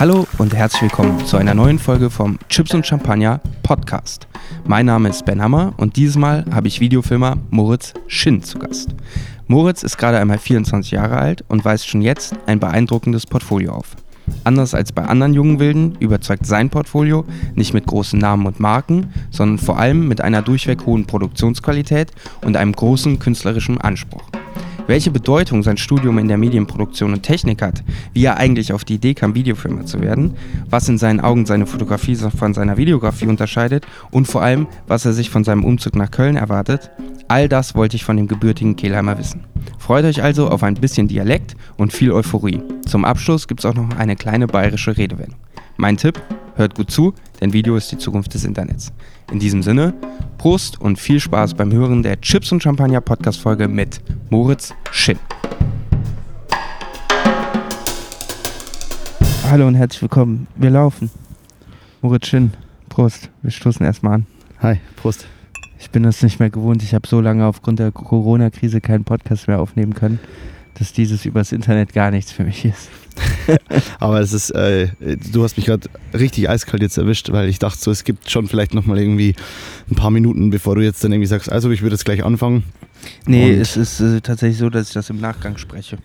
Hallo und herzlich willkommen zu einer neuen Folge vom Chips und Champagner Podcast. Mein Name ist Ben Hammer und dieses Mal habe ich Videofilmer Moritz Schinn zu Gast. Moritz ist gerade einmal 24 Jahre alt und weist schon jetzt ein beeindruckendes Portfolio auf. Anders als bei anderen jungen Wilden überzeugt sein Portfolio nicht mit großen Namen und Marken, sondern vor allem mit einer durchweg hohen Produktionsqualität und einem großen künstlerischen Anspruch. Welche Bedeutung sein Studium in der Medienproduktion und Technik hat, wie er eigentlich auf die Idee kam, Videofilmer zu werden, was in seinen Augen seine Fotografie von seiner Videografie unterscheidet und vor allem, was er sich von seinem Umzug nach Köln erwartet, all das wollte ich von dem gebürtigen Kehlheimer wissen. Freut euch also auf ein bisschen Dialekt und viel Euphorie. Zum Abschluss gibt es auch noch eine kleine bayerische Redewendung. Mein Tipp, hört gut zu, denn Video ist die Zukunft des Internets. In diesem Sinne, Prost und viel Spaß beim Hören der Chips und Champagner Podcast Folge mit Moritz Schinn. Hallo und herzlich willkommen. Wir laufen. Moritz Schinn, Prost. Wir stoßen erstmal an. Hi, Prost. Ich bin das nicht mehr gewohnt. Ich habe so lange aufgrund der Corona-Krise keinen Podcast mehr aufnehmen können, dass dieses übers Internet gar nichts für mich ist. Aber es ist, äh, du hast mich gerade richtig eiskalt jetzt erwischt, weil ich dachte so, es gibt schon vielleicht nochmal irgendwie ein paar Minuten, bevor du jetzt dann irgendwie sagst, also ich würde jetzt gleich anfangen. Nee, Und es ist äh, tatsächlich so, dass ich das im Nachgang spreche.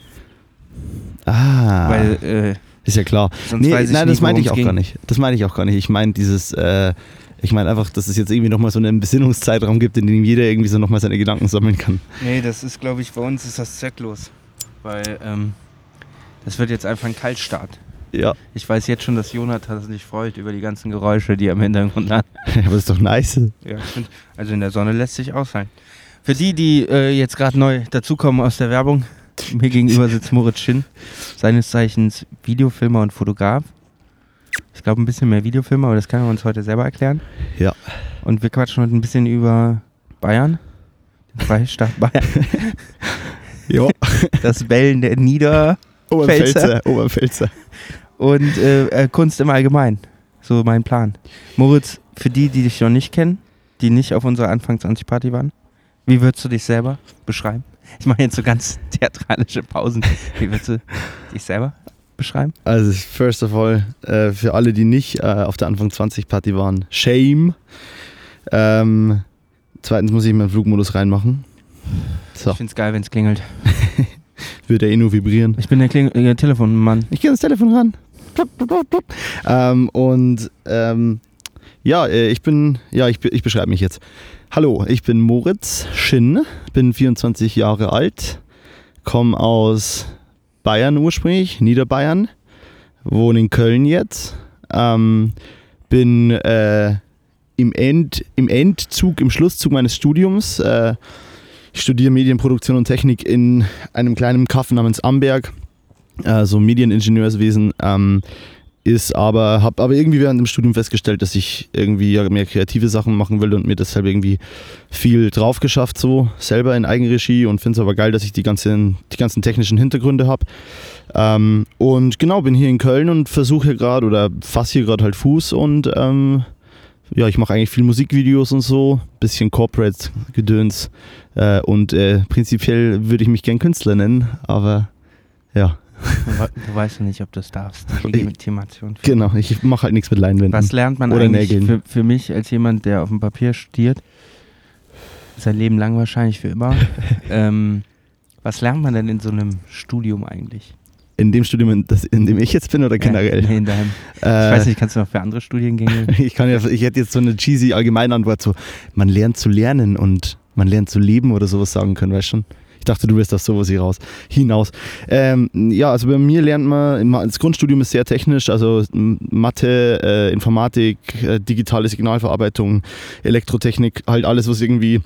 Ah. Weil, äh, ist ja klar. Nee, nein, nie, das meine ich auch ging. gar nicht. Das meine ich auch gar nicht. Ich meine dieses, äh, ich meine einfach, dass es jetzt irgendwie nochmal so einen Besinnungszeitraum gibt, in dem jeder irgendwie so nochmal seine Gedanken sammeln kann. Nee, das ist, glaube ich, bei uns ist das zwecklos. Weil, ähm, das wird jetzt einfach ein Kaltstart. Ja. Ich weiß jetzt schon, dass Jonathan sich freut über die ganzen Geräusche, die er im Hintergrund hat. Aber das ist doch nice. Ja, also in der Sonne lässt sich aushalten. Für die, die äh, jetzt gerade neu dazukommen aus der Werbung, mir gegenüber sitzt Moritz Schinn, seines Zeichens Videofilmer und Fotograf. Ich glaube, ein bisschen mehr Videofilmer, aber das kann er uns heute selber erklären. Ja. Und wir quatschen heute ein bisschen über Bayern, den Freistaat Bayern. ja. Das Bellen der Nieder. Oberpfälzer. Oberpfälzer. Und äh, äh, Kunst im Allgemeinen. So mein Plan. Moritz, für die, die dich noch nicht kennen, die nicht auf unserer Anfangs-Anti-Party waren, wie würdest du dich selber beschreiben? Ich mache jetzt so ganz theatralische Pausen. Wie würdest du dich selber beschreiben? Also, first of all, äh, für alle, die nicht äh, auf der Anfang 20 Party waren, Shame. Ähm, zweitens muss ich meinen Flugmodus reinmachen. So. Ich finde es geil, wenn es klingelt. Wird er eh nur vibrieren. Ich bin der Kling äh, Telefonmann. Ich gehe ans Telefon ran. Ähm, und ähm, ja, äh, ich bin, ja, ich, ich beschreibe mich jetzt. Hallo, ich bin Moritz Schinn, bin 24 Jahre alt, komme aus Bayern ursprünglich, Niederbayern, wohne in Köln jetzt, ähm, bin äh, im, End, im Endzug, im Schlusszug meines Studiums. Äh, ich studiere Medienproduktion und Technik in einem kleinen Kaff namens Amberg, also Medieningenieurswesen. Ähm, ist aber, habe aber irgendwie während dem Studium festgestellt, dass ich irgendwie mehr kreative Sachen machen will und mir deshalb irgendwie viel drauf geschafft, so selber in Eigenregie und finde es aber geil, dass ich die ganzen, die ganzen technischen Hintergründe habe. Ähm, und genau, bin hier in Köln und versuche gerade oder fasse hier gerade halt Fuß und ähm, ja, ich mache eigentlich viel Musikvideos und so, bisschen Corporate-Gedöns äh, und äh, prinzipiell würde ich mich gern Künstler nennen, aber ja. Du weißt ja nicht, ob du es darfst. Legitimation. Genau, ich mache halt nichts mit Leinwänden. Was lernt man oder eigentlich Nägeln. Für, für mich als jemand, der auf dem Papier studiert, sein Leben lang wahrscheinlich für immer, ähm, was lernt man denn in so einem Studium eigentlich? In dem Studium, in, das, in dem ich jetzt bin oder generell? Ja, nee, in deinem. Äh, ich weiß nicht, kannst du noch für andere Studiengänge? ich, kann ja, ich hätte jetzt so eine cheesy Allgemeinantwort, so, man lernt zu lernen und man lernt zu leben oder sowas sagen können, weißt du schon? Ich dachte, du wirst das sowas hier raus, hinaus. Ähm, ja, also bei mir lernt man, das Grundstudium ist sehr technisch, also Mathe, äh, Informatik, äh, digitale Signalverarbeitung, Elektrotechnik, halt alles, was irgendwie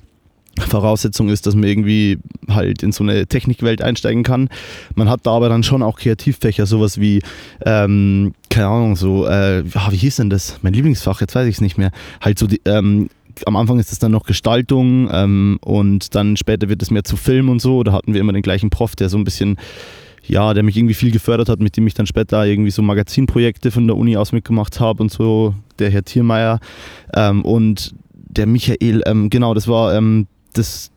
Voraussetzung ist, dass man irgendwie halt in so eine Technikwelt einsteigen kann. Man hat da aber dann schon auch Kreativfächer, sowas wie, ähm, keine Ahnung, so, äh, wie hieß denn das? Mein Lieblingsfach, jetzt weiß ich es nicht mehr. Halt so die, ähm, am Anfang ist es dann noch Gestaltung ähm, und dann später wird es mehr zu Film und so. Da hatten wir immer den gleichen Prof, der so ein bisschen, ja, der mich irgendwie viel gefördert hat, mit dem ich dann später irgendwie so Magazinprojekte von der Uni aus mitgemacht habe und so, der Herr Thiermeier. Ähm, und der Michael, ähm, genau, das war ähm, das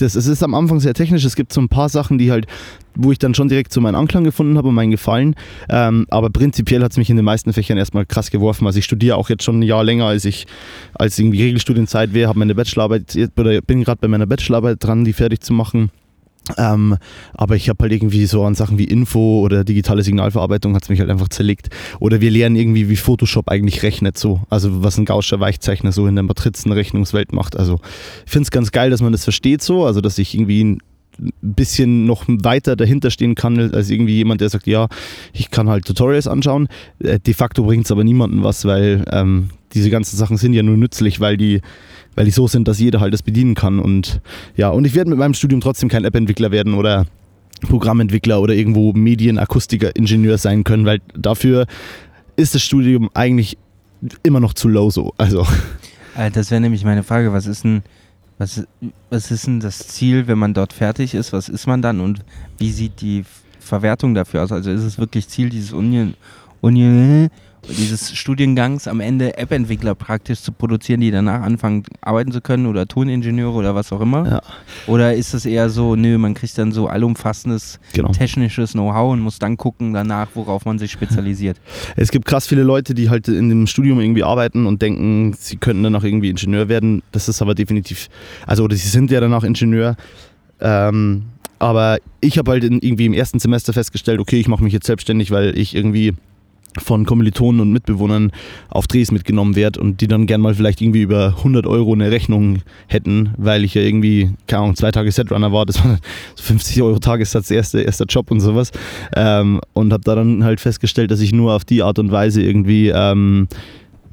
das, es ist am Anfang sehr technisch. Es gibt so ein paar Sachen, die halt, wo ich dann schon direkt so meinen Anklang gefunden habe und meinen Gefallen. Ähm, aber prinzipiell hat es mich in den meisten Fächern erstmal krass geworfen. Also ich studiere auch jetzt schon ein Jahr länger, als ich als irgendwie Regelstudienzeit wäre, habe meine Bachelorarbeit oder bin gerade bei meiner Bachelorarbeit dran, die fertig zu machen. Ähm, aber ich habe halt irgendwie so an Sachen wie Info oder digitale Signalverarbeitung hat es mich halt einfach zerlegt. Oder wir lernen irgendwie, wie Photoshop eigentlich rechnet so. Also was ein Gaußscher Weichzeichner so in der Matrizenrechnungswelt macht. Also ich finde es ganz geil, dass man das versteht so. Also dass ich irgendwie ein bisschen noch weiter dahinter stehen kann, als irgendwie jemand, der sagt, ja, ich kann halt Tutorials anschauen. Äh, de facto bringt es aber niemandem was, weil ähm, diese ganzen Sachen sind ja nur nützlich, weil die weil die so sind, dass jeder halt das bedienen kann. Und ja, und ich werde mit meinem Studium trotzdem kein App-Entwickler werden oder Programmentwickler oder irgendwo Medienakustiker-Ingenieur sein können, weil dafür ist das Studium eigentlich immer noch zu low so. Also. Äh, das wäre nämlich meine Frage, was ist denn, was, was ist denn das Ziel, wenn man dort fertig ist? Was ist man dann und wie sieht die Verwertung dafür aus? Also ist es wirklich Ziel dieses Union, Union dieses Studiengangs am Ende App-Entwickler praktisch zu produzieren, die danach anfangen arbeiten zu können oder Toningenieure oder was auch immer? Ja. Oder ist es eher so, nö, man kriegt dann so allumfassendes genau. technisches Know-how und muss dann gucken danach, worauf man sich spezialisiert? Es gibt krass viele Leute, die halt in dem Studium irgendwie arbeiten und denken, sie könnten dann auch irgendwie Ingenieur werden. Das ist aber definitiv, also oder sie sind ja danach Ingenieur. Ähm, aber ich habe halt in, irgendwie im ersten Semester festgestellt, okay, ich mache mich jetzt selbstständig, weil ich irgendwie von Kommilitonen und Mitbewohnern auf Drehs mitgenommen werde und die dann gern mal vielleicht irgendwie über 100 Euro eine Rechnung hätten, weil ich ja irgendwie, keine Ahnung, zwei Tage Setrunner war, das war 50 Euro Tagessatz, erster, erster Job und sowas. Ähm, und habe da dann halt festgestellt, dass ich nur auf die Art und Weise irgendwie ähm,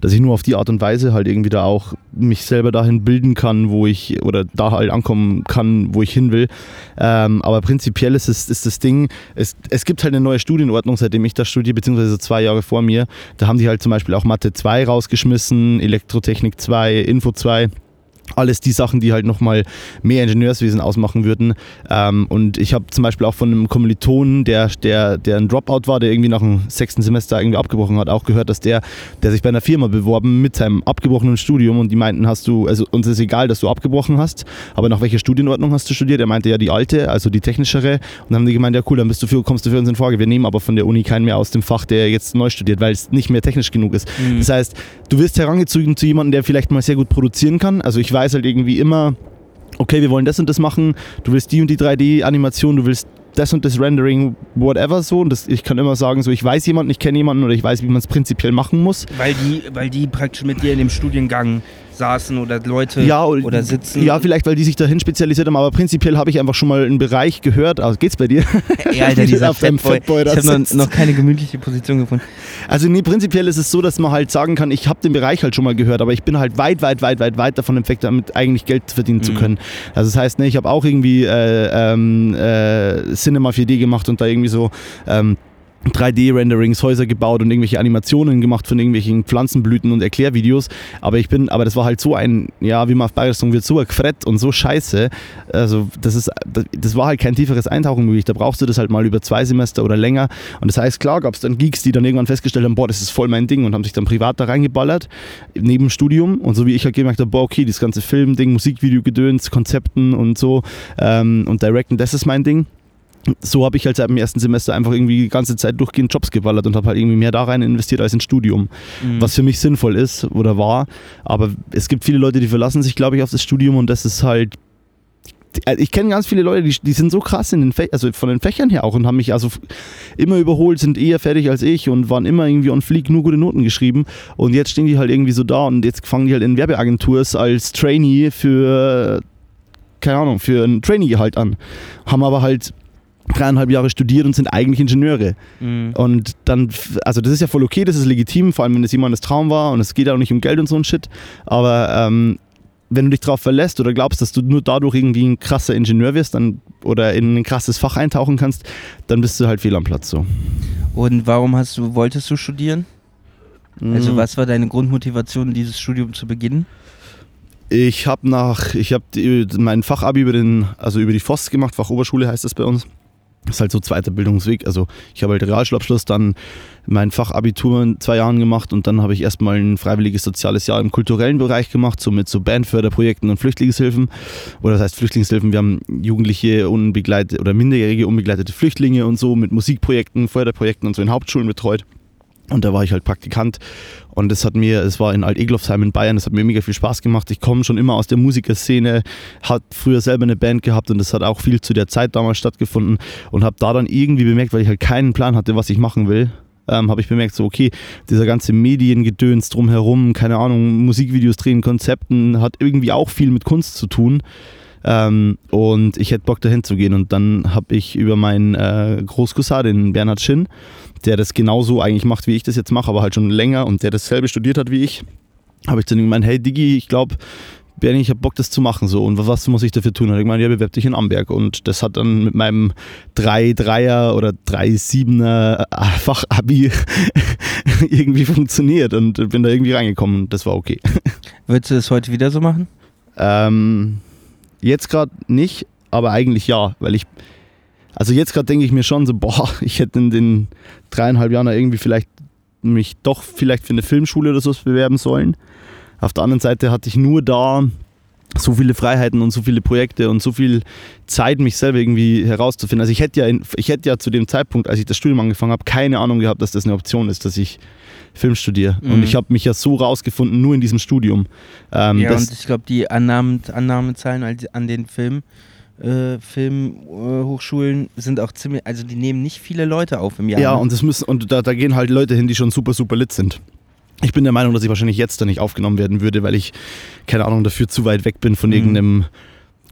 dass ich nur auf die Art und Weise halt irgendwie da auch mich selber dahin bilden kann, wo ich oder da halt ankommen kann, wo ich hin will. Ähm, aber prinzipiell ist, es, ist das Ding, es, es gibt halt eine neue Studienordnung, seitdem ich da studiere, beziehungsweise zwei Jahre vor mir. Da haben die halt zum Beispiel auch Mathe 2 rausgeschmissen, Elektrotechnik 2, Info 2 alles die Sachen, die halt nochmal mehr Ingenieurswesen ausmachen würden. Ähm, und ich habe zum Beispiel auch von einem Kommilitonen, der, der, der ein Dropout war, der irgendwie nach dem sechsten Semester irgendwie abgebrochen hat, auch gehört, dass der, der sich bei einer Firma beworben mit seinem abgebrochenen Studium und die meinten, hast du, also uns ist egal, dass du abgebrochen hast, aber nach welcher Studienordnung hast du studiert? Er meinte ja die alte, also die technischere. Und dann haben die gemeint, ja cool, dann bist du für, kommst du für uns in Frage. Wir nehmen aber von der Uni keinen mehr aus dem Fach, der jetzt neu studiert, weil es nicht mehr technisch genug ist. Mhm. Das heißt, du wirst herangezogen zu jemandem, der vielleicht mal sehr gut produzieren kann. Also ich weiß halt irgendwie immer, okay, wir wollen das und das machen, du willst die und die 3D-Animation, du willst das und das Rendering, whatever so. Und das, ich kann immer sagen, so ich weiß jemanden, ich kenne jemanden oder ich weiß, wie man es prinzipiell machen muss. Weil die, weil die praktisch mit dir in dem Studiengang saßen oder Leute ja, oder sitzen. Ja, vielleicht, weil die sich dahin spezialisiert haben, aber prinzipiell habe ich einfach schon mal einen Bereich gehört. Also geht's bei dir? Ja, Alter, dieser auf Fatboy. Fatboy ich habe noch, noch, keine gemütliche Position gefunden. Also nee, prinzipiell ist es so, dass man halt sagen kann, ich habe den Bereich halt schon mal gehört, aber ich bin halt weit, weit, weit, weit, weit davon entfernt, damit eigentlich Geld verdienen mhm. zu können. Also das heißt, ne, ich habe auch irgendwie äh, ähm, äh, Cinema 4D gemacht und da irgendwie so ähm, 3D-Renderings, Häuser gebaut und irgendwelche Animationen gemacht von irgendwelchen Pflanzenblüten und Erklärvideos. Aber ich bin, aber das war halt so ein, ja, wie man auf Bayerisch sagen wird, so ein Krett und so scheiße. Also, das ist, das war halt kein tieferes Eintauchen möglich. Da brauchst du das halt mal über zwei Semester oder länger. Und das heißt, klar gab es dann Geeks, die dann irgendwann festgestellt haben, boah, das ist voll mein Ding und haben sich dann privat da reingeballert, neben Studium. Und so wie ich halt gemerkt habe, boah, okay, das ganze Film-Ding, Musikvideo-Gedöns, Konzepten und so ähm, und Directen, das ist mein Ding so habe ich halt seit dem ersten Semester einfach irgendwie die ganze Zeit durchgehend Jobs geballert und habe halt irgendwie mehr da rein investiert als ins Studium. Mhm. Was für mich sinnvoll ist oder war. Aber es gibt viele Leute, die verlassen sich, glaube ich, auf das Studium und das ist halt. Also ich kenne ganz viele Leute, die, die sind so krass in den Fächern, also von den Fächern her auch und haben mich also immer überholt, sind eher fertig als ich und waren immer irgendwie on fleek, nur gute Noten geschrieben. Und jetzt stehen die halt irgendwie so da und jetzt fangen die halt in Werbeagenturs als Trainee für, keine Ahnung, für ein Trainee-Gehalt an. Haben aber halt dreieinhalb Jahre studiert und sind eigentlich Ingenieure. Mhm. Und dann, also das ist ja voll okay, das ist legitim, vor allem wenn es jemandes Traum war und es geht auch nicht um Geld und so ein Shit. Aber ähm, wenn du dich darauf verlässt oder glaubst, dass du nur dadurch irgendwie ein krasser Ingenieur wirst dann, oder in ein krasses Fach eintauchen kannst, dann bist du halt fehl am Platz so. Und warum hast du, wolltest du studieren? Also mhm. was war deine Grundmotivation, dieses Studium zu beginnen? Ich habe nach, ich habe mein Fachabi über den, also über die FOS gemacht, Fachoberschule heißt das bei uns. Das ist halt so zweiter Bildungsweg. Also ich habe halt Realschulabschluss, dann mein Fachabitur in zwei Jahren gemacht und dann habe ich erstmal ein freiwilliges soziales Jahr im kulturellen Bereich gemacht, so mit so Bandförderprojekten und Flüchtlingshilfen. Oder das heißt Flüchtlingshilfen, wir haben jugendliche unbegleitete oder minderjährige unbegleitete Flüchtlinge und so mit Musikprojekten, Förderprojekten und so in Hauptschulen betreut. Und da war ich halt Praktikant und es hat mir, es war in Alt-Eglofsheim in Bayern, das hat mir mega viel Spaß gemacht. Ich komme schon immer aus der Musikerszene, hat früher selber eine Band gehabt und das hat auch viel zu der Zeit damals stattgefunden und habe da dann irgendwie bemerkt, weil ich halt keinen Plan hatte, was ich machen will, ähm, habe ich bemerkt, so okay, dieser ganze Mediengedöns drumherum, keine Ahnung, Musikvideos drehen, Konzepten, hat irgendwie auch viel mit Kunst zu tun. Ähm, und ich hätte Bock dahin zu gehen. Und dann habe ich über meinen äh, Großcousin, den Bernhard Schinn, der das genauso eigentlich macht, wie ich das jetzt mache, aber halt schon länger und der dasselbe studiert hat wie ich, habe ich dann gemeint, hey Digi, ich glaube, Bernie, ich habe Bock, das zu machen so. Und was muss ich dafür tun? Und ich meine, ja, bewerb dich in Amberg. Und das hat dann mit meinem 3-3er oder 3-7er Fachabi irgendwie funktioniert und bin da irgendwie reingekommen und das war okay. Würdest du das heute wieder so machen? Ähm, jetzt gerade nicht, aber eigentlich ja, weil ich also jetzt gerade denke ich mir schon so, boah, ich hätte in den dreieinhalb Jahren irgendwie vielleicht mich doch vielleicht für eine Filmschule oder sowas bewerben sollen. Auf der anderen Seite hatte ich nur da so viele Freiheiten und so viele Projekte und so viel Zeit, mich selber irgendwie herauszufinden. Also ich hätte ja, ich hätte ja zu dem Zeitpunkt, als ich das Studium angefangen habe, keine Ahnung gehabt, dass das eine Option ist, dass ich Film studiere. Mhm. Und ich habe mich ja so rausgefunden, nur in diesem Studium. Ähm, ja, und ich glaube, die Annahmen, Annahmezahlen an den Film äh, Filmhochschulen äh, sind auch ziemlich, also die nehmen nicht viele Leute auf im Jahr. Ja, ne? und das müssen, und da, da gehen halt Leute hin, die schon super, super lit sind. Ich bin der Meinung, dass ich wahrscheinlich jetzt da nicht aufgenommen werden würde, weil ich, keine Ahnung, dafür zu weit weg bin von mhm. irgendeinem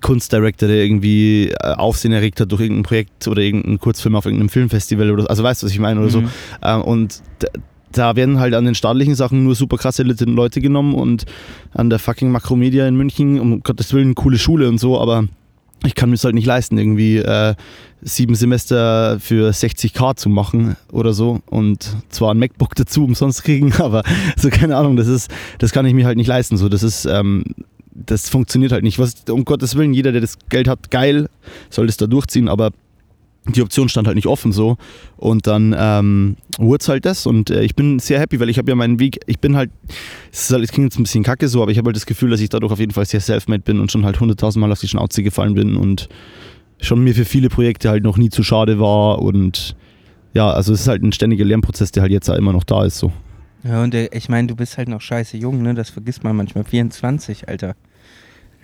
Kunstdirektor, der irgendwie äh, Aufsehen erregt hat durch irgendein Projekt oder irgendeinen Kurzfilm auf irgendeinem Filmfestival oder also weißt du, was ich meine oder mhm. so. Ähm, und da werden halt an den staatlichen Sachen nur super krasse Leute genommen und an der fucking Makromedia in München, um Gottes Willen, coole Schule und so, aber ich kann mir es halt nicht leisten, irgendwie äh, sieben Semester für 60k zu machen oder so und zwar ein MacBook dazu umsonst kriegen, aber so keine Ahnung, das ist, das kann ich mir halt nicht leisten. So, das ist, ähm, das funktioniert halt nicht. Was, um Gottes Willen, jeder, der das Geld hat, geil, soll das da durchziehen, aber die Option stand halt nicht offen so. Und dann ähm, wurde es halt das. Und äh, ich bin sehr happy, weil ich habe ja meinen Weg, ich bin halt, es halt, klingt jetzt ein bisschen kacke so, aber ich habe halt das Gefühl, dass ich dadurch auf jeden Fall sehr self-made bin und schon halt hunderttausendmal auf die Schnauze gefallen bin und schon mir für viele Projekte halt noch nie zu schade war. Und ja, also es ist halt ein ständiger Lernprozess, der halt jetzt auch immer noch da ist so. Ja, und der, ich meine, du bist halt noch scheiße jung, ne? Das vergisst man manchmal. 24, Alter.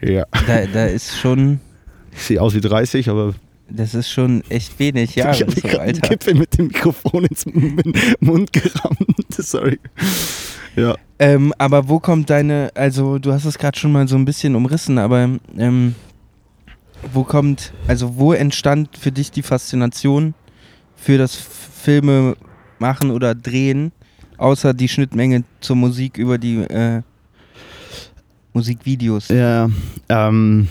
Ja. Da, da ist schon. Ich sehe aus wie 30, aber das ist schon echt wenig Jahre. Ich habe so, gerade einen Gipfel mit dem Mikrofon ins Mund gerammt. Sorry. Ja. Ähm, aber wo kommt deine, also du hast es gerade schon mal so ein bisschen umrissen, aber ähm, wo kommt, also wo entstand für dich die Faszination für das Filme machen oder drehen, außer die Schnittmenge zur Musik über die äh, Musikvideos? Ja, ähm,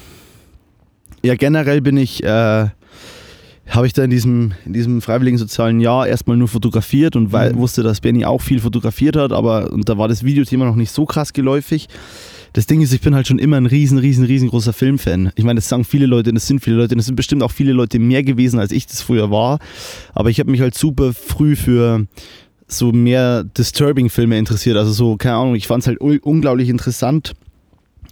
ja generell bin ich äh, habe ich da in diesem, in diesem freiwilligen sozialen Jahr erstmal nur fotografiert und weil, mhm. wusste, dass Benny auch viel fotografiert hat, aber und da war das Videothema noch nicht so krass geläufig. Das Ding ist, ich bin halt schon immer ein riesen, riesen, riesengroßer Filmfan. Ich meine, das sagen viele Leute, das sind viele Leute, das sind bestimmt auch viele Leute mehr gewesen, als ich das früher war. Aber ich habe mich halt super früh für so mehr Disturbing-Filme interessiert. Also so, keine Ahnung, ich fand es halt unglaublich interessant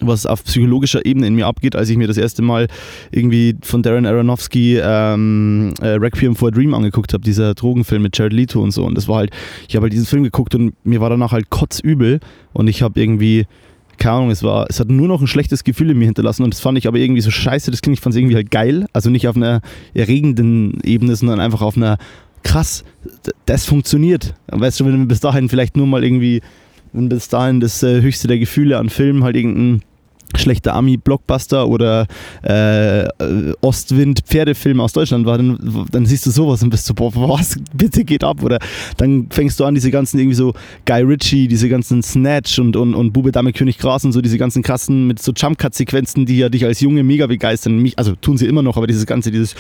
was auf psychologischer Ebene in mir abgeht, als ich mir das erste Mal irgendwie von Darren Aronofsky ähm, äh, Requiem for a Dream angeguckt habe, dieser Drogenfilm mit Jared Leto und so. Und das war halt, ich habe halt diesen Film geguckt und mir war danach halt kotzübel und ich habe irgendwie keine Ahnung, es war, es hat nur noch ein schlechtes Gefühl in mir hinterlassen und das fand ich aber irgendwie so scheiße, das klingt, ich fand es irgendwie halt geil, also nicht auf einer erregenden Ebene, sondern einfach auf einer krass, das funktioniert. Weißt du, wenn du bis dahin vielleicht nur mal irgendwie wenn bis dahin das äh, höchste der Gefühle an Filmen halt irgendein schlechter Ami-Blockbuster oder äh, Ostwind-Pferdefilm aus Deutschland war, dann, dann, siehst du sowas und bist so, boah, was bitte geht ab? Oder dann fängst du an, diese ganzen irgendwie so Guy Ritchie, diese ganzen Snatch und, und, und Bube Dame König Gras und so, diese ganzen krassen mit so Jump-Cut-Sequenzen, die ja dich als Junge mega begeistern. Mich, also tun sie immer noch, aber dieses ganze, dieses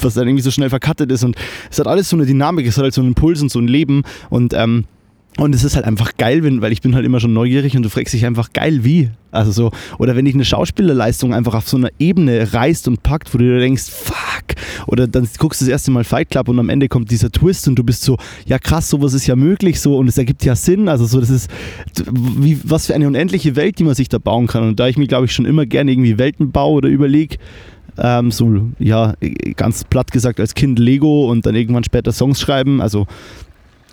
was dann irgendwie so schnell verkattet ist und es hat alles so eine Dynamik, es hat halt so einen Impuls und so ein Leben und ähm, Und es ist halt einfach geil, wenn, weil ich bin halt immer schon neugierig und du fragst dich einfach geil, wie? Also so, oder wenn dich eine Schauspielerleistung einfach auf so einer Ebene reißt und packt, wo du dir denkst, fuck, oder dann guckst du das erste Mal Fight Club und am Ende kommt dieser Twist und du bist so, ja krass, sowas ist ja möglich so und es ergibt ja Sinn, also so, das ist, wie, was für eine unendliche Welt, die man sich da bauen kann. Und da ich mir, glaube ich, schon immer gerne irgendwie Welten baue oder überlege, ähm, so, ja, ganz platt gesagt als Kind Lego und dann irgendwann später Songs schreiben, also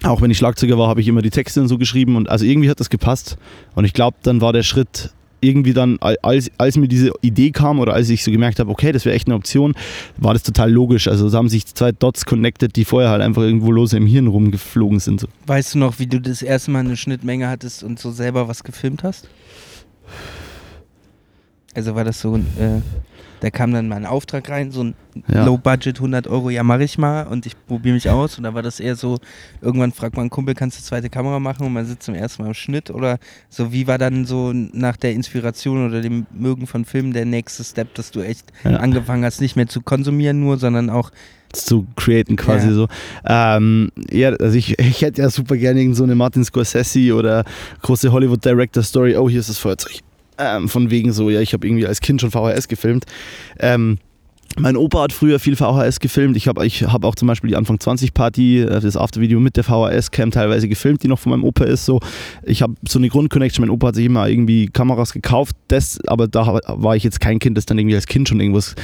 auch wenn ich Schlagzeuger war, habe ich immer die Texte und so geschrieben und also irgendwie hat das gepasst. Und ich glaube, dann war der Schritt irgendwie dann, als, als mir diese Idee kam oder als ich so gemerkt habe, okay, das wäre echt eine Option, war das total logisch. Also da haben sich zwei Dots connected, die vorher halt einfach irgendwo lose im Hirn rumgeflogen sind. So. Weißt du noch, wie du das erste Mal eine Schnittmenge hattest und so selber was gefilmt hast? Also war das so äh, da kam dann mal ein Auftrag rein, so ein ja. Low-Budget 100 Euro, ja mach ich mal und ich probiere mich aus und da war das eher so, irgendwann fragt man Kumpel, kannst du zweite Kamera machen und man sitzt zum ersten Mal im Schnitt oder so, wie war dann so nach der Inspiration oder dem Mögen von Filmen der nächste Step, dass du echt ja. angefangen hast, nicht mehr zu konsumieren nur, sondern auch zu createn quasi ja. so. Ähm, ja, also ich, ich hätte ja super gerne so eine Martin Scorsese oder große Hollywood Director Story, oh hier ist das Feuerzeug ähm, von wegen so, ja, ich habe irgendwie als Kind schon VHS gefilmt. Ähm, mein Opa hat früher viel VHS gefilmt. Ich habe ich hab auch zum Beispiel die Anfang 20 Party, äh, das Aftervideo mit der VHS-Cam teilweise gefilmt, die noch von meinem Opa ist. So, ich habe so eine Grundconnection. Mein Opa hat sich immer irgendwie Kameras gekauft, das, aber da war ich jetzt kein Kind, das dann irgendwie als Kind schon irgendwas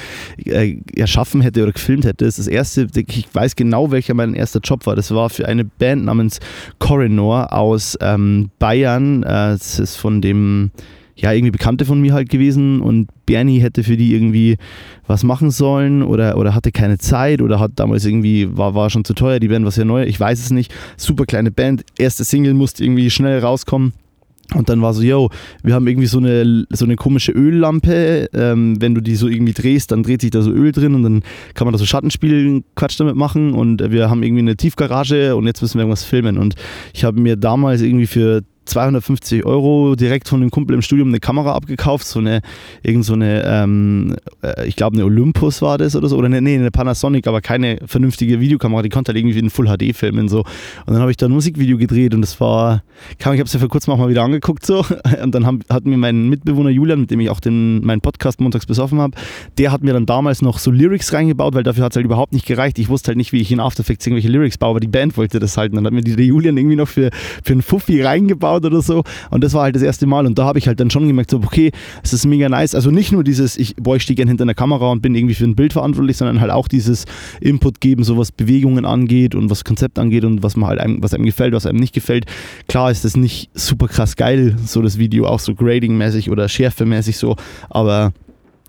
äh, erschaffen hätte oder gefilmt hätte. Das ist das erste, ich weiß genau, welcher mein erster Job war. Das war für eine Band namens Corinor aus ähm, Bayern. Äh, das ist von dem ja, irgendwie Bekannte von mir halt gewesen und Bernie hätte für die irgendwie was machen sollen oder, oder hatte keine Zeit oder hat damals irgendwie, war, war schon zu teuer, die Band was ja neu, ich weiß es nicht. Super kleine Band, erste Single musste irgendwie schnell rauskommen. Und dann war so, yo, wir haben irgendwie so eine, so eine komische Öllampe. Ähm, wenn du die so irgendwie drehst, dann dreht sich da so Öl drin und dann kann man da so Schattenspielen, Quatsch damit machen. Und wir haben irgendwie eine Tiefgarage und jetzt müssen wir irgendwas filmen. Und ich habe mir damals irgendwie für 250 Euro direkt von dem Kumpel im Studium eine Kamera abgekauft, so eine, irgend so eine, ähm, äh, ich glaube eine Olympus war das oder so, oder eine, nee, eine Panasonic, aber keine vernünftige Videokamera, die konnte halt irgendwie in Full HD filmen so. Und dann habe ich da ein Musikvideo gedreht und das war, ich habe es ja vor kurzem auch mal wieder angeguckt so und dann haben, hat mir mein Mitbewohner Julian, mit dem ich auch den, meinen Podcast montags besoffen habe, der hat mir dann damals noch so Lyrics reingebaut, weil dafür hat es halt überhaupt nicht gereicht. Ich wusste halt nicht, wie ich in After Effects irgendwelche Lyrics baue, aber die Band wollte das halt und dann hat mir der Julian irgendwie noch für, für einen Fuffi reingebaut gebaut oder so. Und das war halt das erste Mal. Und da habe ich halt dann schon gemerkt, so, okay, es ist mega nice. Also nicht nur dieses, ich, boah, ich stehe gerne hinter einer Kamera und bin irgendwie für ein Bild verantwortlich, sondern halt auch dieses Input geben, so was Bewegungen angeht und was Konzept angeht und was man halt einem, was einem gefällt, was einem nicht gefällt. Klar ist das nicht super krass geil, so das Video, auch so grading-mäßig oder schärfemäßig so, aber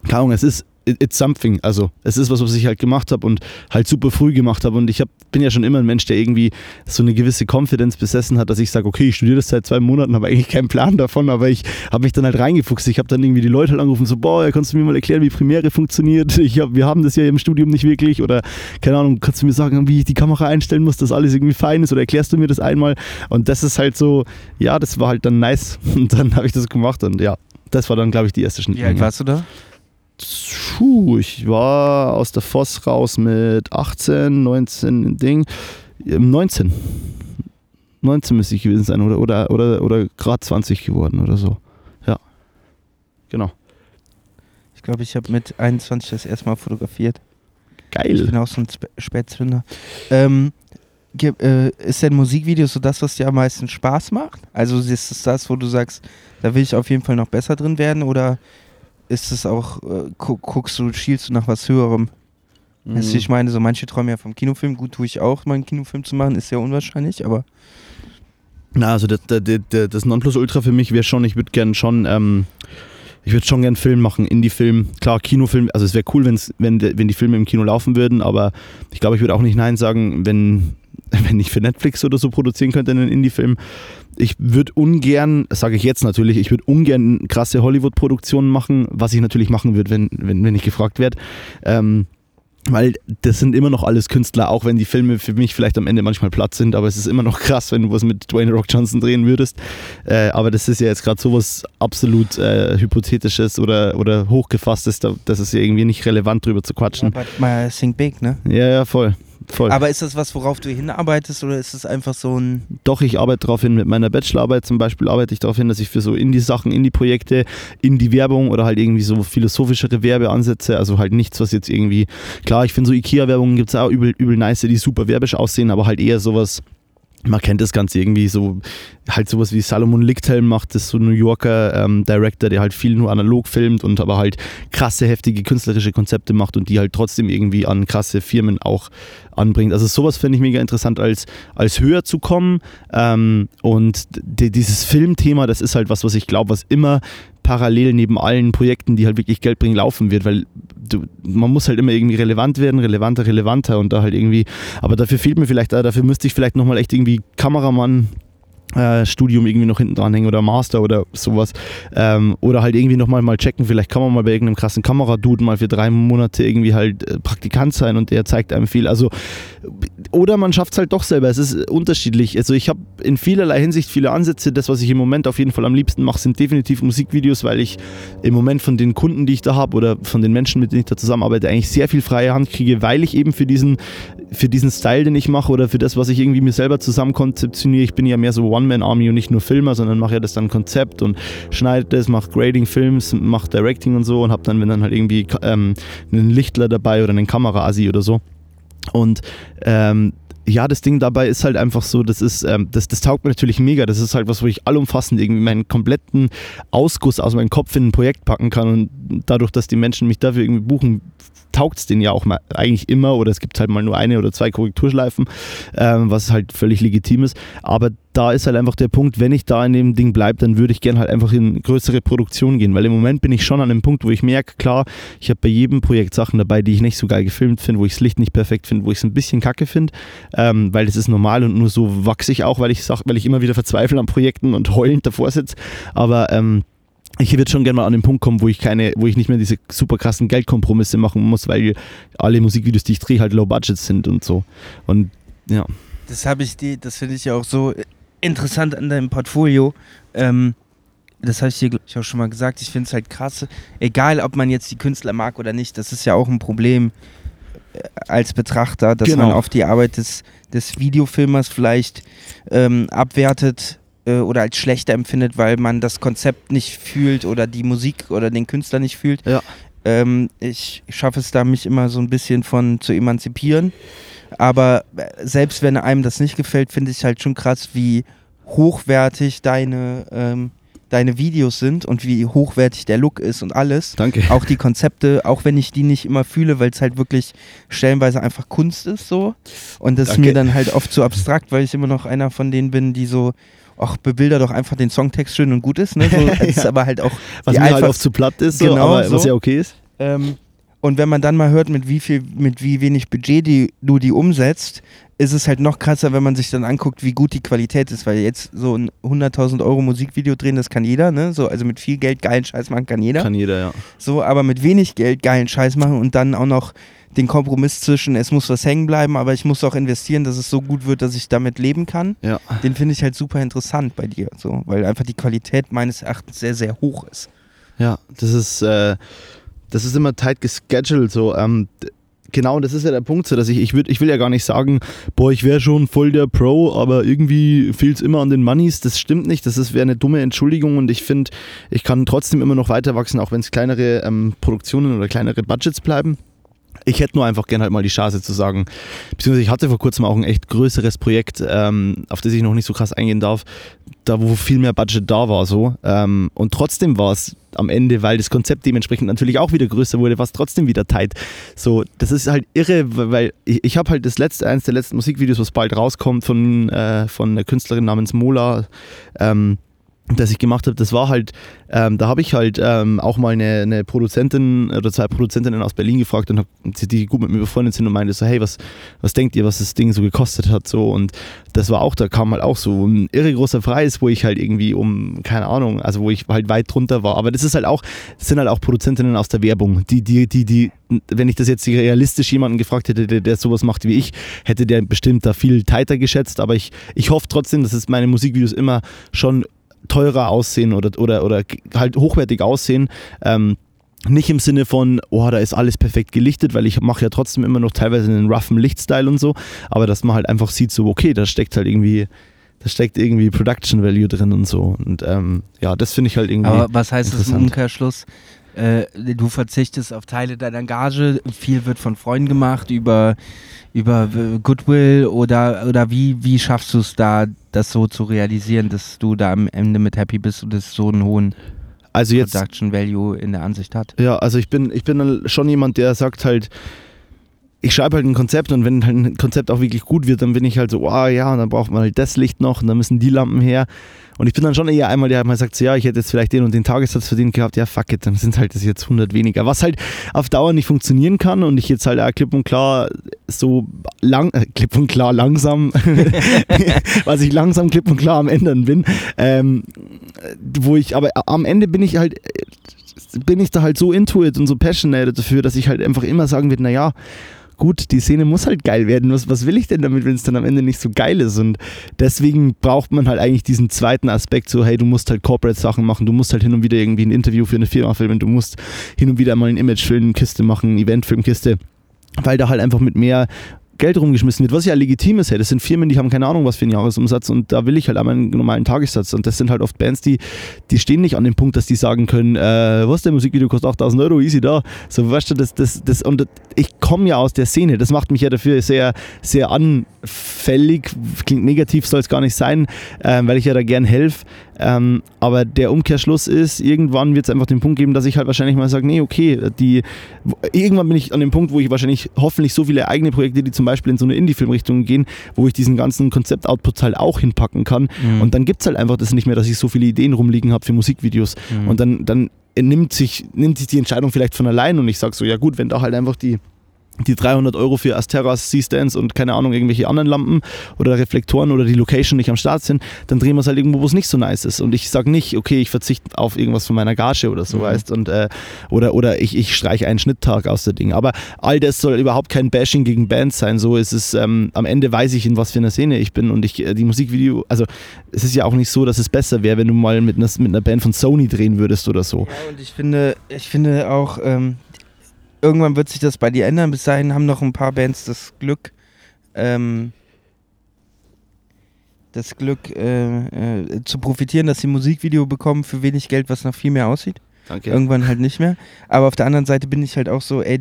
keine Ahnung, es ist it's something. Also es ist was, was ich halt gemacht habe und halt super früh gemacht habe. Und ich hab, bin ja schon immer ein Mensch, der irgendwie so eine gewisse Confidence besessen hat, dass ich sage, okay, ich studiere das seit zwei Monaten, habe eigentlich keinen Plan davon, aber ich habe mich dann halt reingefuchst. Ich habe dann irgendwie die Leute halt angerufen, so, boah, kannst du mir mal erklären, wie Premiere funktioniert? Ich hab, wir haben das ja im Studium nicht wirklich oder keine Ahnung, kannst du mir sagen, wie ich die Kamera einstellen muss, dass alles irgendwie fein ist oder erklärst du mir das einmal? Und das ist halt so, ja, das war halt dann nice. Und dann habe ich das gemacht und ja, das war dann, glaube ich, die erste Schnittmenge. Wie alt warst du da? Puh, ich war aus der Voss raus mit 18, 19 Ding. 19. 19 müsste ich gewesen sein oder, oder, oder, oder gerade 20 geworden oder so. Ja. Genau. Ich glaube, ich habe mit 21 das erste Mal fotografiert. Geil. Ich bin auch so ein Spätzünder. Ähm, äh, ist denn Musikvideo so das, was dir am meisten Spaß macht? Also ist es das, wo du sagst, da will ich auf jeden Fall noch besser drin werden oder ist es auch, äh, gu guckst du, schielst du nach was Höherem. Mhm. Also ich meine, so manche träumen ja vom Kinofilm, gut tue ich auch, mal einen Kinofilm zu machen, ist sehr unwahrscheinlich, aber. Na, also das, das, das Nonplusultra für mich wäre schon, ich würde gerne schon, ähm, ich würde schon gerne Film machen, Indie-Film. Klar, Kinofilm, also es wäre cool, wenn's, wenn, wenn die Filme im Kino laufen würden, aber ich glaube, ich würde auch nicht Nein sagen, wenn, wenn ich für Netflix oder so produzieren könnte einen Indie-Film ich würde ungern, sage ich jetzt natürlich, ich würde ungern krasse Hollywood-Produktionen machen, was ich natürlich machen würde, wenn, wenn, wenn ich gefragt werde. Ähm, weil das sind immer noch alles Künstler, auch wenn die Filme für mich vielleicht am Ende manchmal platt sind, aber es ist immer noch krass, wenn du was mit Dwayne Rock Johnson drehen würdest. Äh, aber das ist ja jetzt gerade sowas absolut äh, Hypothetisches oder, oder Hochgefasstes, da, das ist ja irgendwie nicht relevant drüber zu quatschen. Ja, mal think big, ne? Ja, ja, voll voll. Aber ist das was, worauf du hinarbeitest oder ist es einfach so ein. Doch, ich arbeite darauf hin. Mit meiner Bachelorarbeit zum Beispiel arbeite ich darauf hin, dass ich für so Indie-Sachen, Indie-Projekte, Indie-Werbung oder halt irgendwie so philosophischere Werbeansätze, also halt nichts, was jetzt irgendwie. Klar, ich finde so IKEA-Werbungen gibt es auch übel, übel nice, die super werbisch aussehen, aber halt eher sowas man kennt das Ganze irgendwie so, halt sowas wie Salomon Lichthelm macht, das so New Yorker ähm, Director, der halt viel nur analog filmt und aber halt krasse, heftige künstlerische Konzepte macht und die halt trotzdem irgendwie an krasse Firmen auch anbringt. Also sowas finde ich mega interessant, als, als höher zu kommen. Ähm, und dieses Filmthema, das ist halt was, was ich glaube, was immer parallel neben allen Projekten, die halt wirklich Geld bringen, laufen wird, weil du, man muss halt immer irgendwie relevant werden, relevanter, relevanter und da halt irgendwie, aber dafür fehlt mir vielleicht, dafür müsste ich vielleicht nochmal echt irgendwie Kameramann äh, Studium irgendwie noch hinten dranhängen oder Master oder sowas. Ähm, oder halt irgendwie nochmal mal checken, vielleicht kann man mal bei irgendeinem krassen Kameradude mal für drei Monate irgendwie halt äh, Praktikant sein und der zeigt einem viel. Also, oder man schafft es halt doch selber. Es ist unterschiedlich. Also ich habe in vielerlei Hinsicht viele Ansätze. Das, was ich im Moment auf jeden Fall am liebsten mache, sind definitiv Musikvideos, weil ich im Moment von den Kunden, die ich da habe oder von den Menschen, mit denen ich da zusammenarbeite, eigentlich sehr viel freie Hand kriege, weil ich eben für diesen, für diesen Style, den ich mache oder für das, was ich irgendwie mir selber zusammen konzeptioniere, ich bin ja mehr so One One-Man-Army und nicht nur Filmer, sondern mache ja das dann Konzept und schneide das, mache Grading Films, mache Directing und so und habe dann, wenn dann halt irgendwie ähm, einen Lichtler dabei oder einen Kameraasi oder so. Und ähm, ja, das Ding dabei ist halt einfach so, das ist, ähm, das, das taugt mir natürlich mega. Das ist halt was, wo ich allumfassend irgendwie meinen kompletten Ausguss aus meinem Kopf in ein Projekt packen kann und dadurch, dass die Menschen mich dafür irgendwie buchen, taugt es denen ja auch mal eigentlich immer oder es gibt halt mal nur eine oder zwei Korrekturschleifen, ähm, was halt völlig legitim ist. Aber da ist halt einfach der Punkt, wenn ich da in dem Ding bleibe, dann würde ich gerne halt einfach in größere Produktion gehen, weil im Moment bin ich schon an dem Punkt, wo ich merke, klar, ich habe bei jedem Projekt Sachen dabei, die ich nicht so geil gefilmt finde, wo ich das Licht nicht perfekt finde, wo ich es ein bisschen kacke finde, ähm, weil das ist normal und nur so wachse ich auch, weil ich, sag, weil ich immer wieder verzweifle an Projekten und heulend davor sitze. Aber ähm, ich würde schon gerne mal an den Punkt kommen, wo ich keine, wo ich nicht mehr diese super krassen Geldkompromisse machen muss, weil alle Musikvideos, die ich drehe, halt low budget sind und so. Und ja. Das habe ich die, das finde ich ja auch so interessant an deinem Portfolio. Ähm, das habe ich dir ich auch schon mal gesagt. Ich finde es halt krass, egal ob man jetzt die Künstler mag oder nicht, das ist ja auch ein Problem äh, als Betrachter, dass genau. man auf die Arbeit des, des Videofilmers vielleicht ähm, abwertet, äh, oder als schlechter empfindet, weil man das Konzept nicht fühlt oder die Musik oder den Künstler nicht fühlt. Ja. Ähm, ich schaffe es da, mich immer so ein bisschen von zu emanzipieren. Aber äh, selbst wenn einem das nicht gefällt, finde ich halt schon krass, wie hochwertig deine, ähm, deine Videos sind und wie hochwertig der Look ist und alles. Danke. Auch die Konzepte, auch wenn ich die nicht immer fühle, weil es halt wirklich stellenweise einfach Kunst ist so. Und das Danke. ist mir dann halt oft zu abstrakt, weil ich immer noch einer von denen bin, die so ach, bebilder doch einfach den Songtext schön und gut ist. Ne? So, ja. ist aber halt auch. Was mir halt oft zu platt ist, genau, so, aber so. was ja okay ist. Ähm, und wenn man dann mal hört, mit wie viel, mit wie wenig Budget die, du die umsetzt, ist es halt noch krasser, wenn man sich dann anguckt, wie gut die Qualität ist, weil jetzt so ein 100.000 Euro Musikvideo drehen, das kann jeder, ne? So, also mit viel Geld geilen Scheiß machen kann jeder. Kann jeder, ja. So, aber mit wenig Geld geilen Scheiß machen und dann auch noch den Kompromiss zwischen, es muss was hängen bleiben, aber ich muss auch investieren, dass es so gut wird, dass ich damit leben kann. Ja. Den finde ich halt super interessant bei dir, so, weil einfach die Qualität meines Erachtens sehr, sehr hoch ist. Ja, das ist, äh, das ist immer tight gescheduled, so. Ähm, genau, das ist ja der Punkt, so dass ich, ich, würd, ich will ja gar nicht sagen, boah, ich wäre schon voll der Pro, aber irgendwie fehlt es immer an den Moneys. Das stimmt nicht, das wäre eine dumme Entschuldigung und ich finde, ich kann trotzdem immer noch weiter wachsen, auch wenn es kleinere ähm, Produktionen oder kleinere Budgets bleiben. Ich hätte nur einfach gerne halt mal die Chance zu sagen, beziehungsweise ich hatte vor kurzem auch ein echt größeres Projekt, ähm, auf das ich noch nicht so krass eingehen darf, da wo viel mehr Budget da war so. Ähm, und trotzdem war es am Ende, weil das Konzept dementsprechend natürlich auch wieder größer wurde, war es trotzdem wieder tight. So, das ist halt irre, weil ich, ich habe halt das letzte, eins der letzten Musikvideos, was bald rauskommt, von, äh, von einer Künstlerin namens Mola. Ähm, das ich gemacht habe, das war halt, ähm, da habe ich halt ähm, auch mal eine, eine, Produzentin oder zwei Produzentinnen aus Berlin gefragt und hab, die gut mit mir befreundet sind und meinte so, hey, was, was denkt ihr, was das Ding so gekostet hat? So und das war auch, da kam halt auch so ein irre großer Preis, wo ich halt irgendwie um, keine Ahnung, also wo ich halt weit drunter war. Aber das ist halt auch, das sind halt auch Produzentinnen aus der Werbung, die, die, die, die, wenn ich das jetzt realistisch jemanden gefragt hätte, der, der sowas macht wie ich, hätte der bestimmt da viel tighter geschätzt. Aber ich, ich hoffe trotzdem, dass es meine Musikvideos immer schon teurer aussehen oder, oder, oder halt hochwertig aussehen. Ähm, nicht im Sinne von, oh, da ist alles perfekt gelichtet, weil ich mache ja trotzdem immer noch teilweise einen roughen Lichtstyle und so, aber dass man halt einfach sieht, so, okay, da steckt halt irgendwie, da steckt irgendwie Production Value drin und so. Und ähm, ja, das finde ich halt irgendwie. Aber was heißt das im Umkehrschluss? Äh, du verzichtest auf Teile deiner Gage, viel wird von Freunden gemacht über, über Goodwill oder, oder wie, wie schaffst du es da, das so zu realisieren, dass du da am Ende mit happy bist und das so einen hohen also jetzt, Production Value in der Ansicht hat. Ja, also ich bin, ich bin schon jemand, der sagt halt, ich schreibe halt ein Konzept und wenn halt ein Konzept auch wirklich gut wird, dann bin ich halt so, oh ja, und dann braucht man halt das Licht noch und dann müssen die Lampen her. Und ich bin dann schon eher einmal, der mal sagt, so, ja, ich hätte jetzt vielleicht den und den Tagessatz verdient gehabt, ja, fuck it, dann sind halt das jetzt 100 weniger. Was halt auf Dauer nicht funktionieren kann und ich jetzt halt auch klipp und klar so lang, äh, klipp und klar langsam, was ich langsam klipp und klar am Ändern bin, ähm, wo ich, aber am Ende bin ich halt, bin ich da halt so intuit und so passionate dafür, dass ich halt einfach immer sagen würde, naja, gut, die Szene muss halt geil werden. Was, was will ich denn damit, wenn es dann am Ende nicht so geil ist? Und deswegen braucht man halt eigentlich diesen zweiten Aspekt, so, hey, du musst halt Corporate-Sachen machen, du musst halt hin und wieder irgendwie ein Interview für eine Firma filmen, du musst hin und wieder mal ein Imagefilm-Kiste machen, Eventfilm-Kiste weil da halt einfach mit mehr Geld rumgeschmissen wird, was ja legitim ist. Hey, das sind Firmen, die haben keine Ahnung, was für einen Jahresumsatz und da will ich halt einmal einen normalen Tagessatz. Und das sind halt oft Bands, die, die stehen nicht an dem Punkt, dass die sagen können, äh, was, der Musikvideo kostet 8000 Euro, easy da. So, weißt du, das, das, das, und ich komme ja aus der Szene, das macht mich ja dafür sehr, sehr anfällig, klingt negativ, soll es gar nicht sein, äh, weil ich ja da gern helfe. Ähm, aber der Umkehrschluss ist, irgendwann wird es einfach den Punkt geben, dass ich halt wahrscheinlich mal sage, nee, okay, die, irgendwann bin ich an dem Punkt, wo ich wahrscheinlich hoffentlich so viele eigene Projekte, die zum Beispiel in so eine Indie-Film-Richtung gehen, wo ich diesen ganzen Konzept-Output halt auch hinpacken kann. Mhm. Und dann gibt es halt einfach das nicht mehr, dass ich so viele Ideen rumliegen habe für Musikvideos. Mhm. Und dann, dann nimmt sich, nimmt sich die Entscheidung vielleicht von allein und ich sage so, ja gut, wenn da halt einfach die die 300 Euro für Asteras, C-Stands und keine Ahnung, irgendwelche anderen Lampen oder Reflektoren oder die Location nicht am Start sind, dann drehen wir es halt irgendwo, wo es nicht so nice ist. Und ich sage nicht, okay, ich verzichte auf irgendwas von meiner Gage oder so, mhm. weißt und äh, oder, oder ich, ich streiche einen Schnitttag aus der Ding. Aber all das soll überhaupt kein Bashing gegen Bands sein. So ist es, ähm, am Ende weiß ich, in was für einer Szene ich bin und ich, äh, die Musikvideo, also es ist ja auch nicht so, dass es besser wäre, wenn du mal mit einer, mit einer Band von Sony drehen würdest oder so. Ja, und ich finde, ich finde auch, ähm, irgendwann wird sich das bei dir ändern. Bis dahin haben noch ein paar Bands das Glück, ähm, das Glück äh, äh, zu profitieren, dass sie ein Musikvideo bekommen für wenig Geld, was noch viel mehr aussieht. Danke. Irgendwann halt nicht mehr. Aber auf der anderen Seite bin ich halt auch so, ey,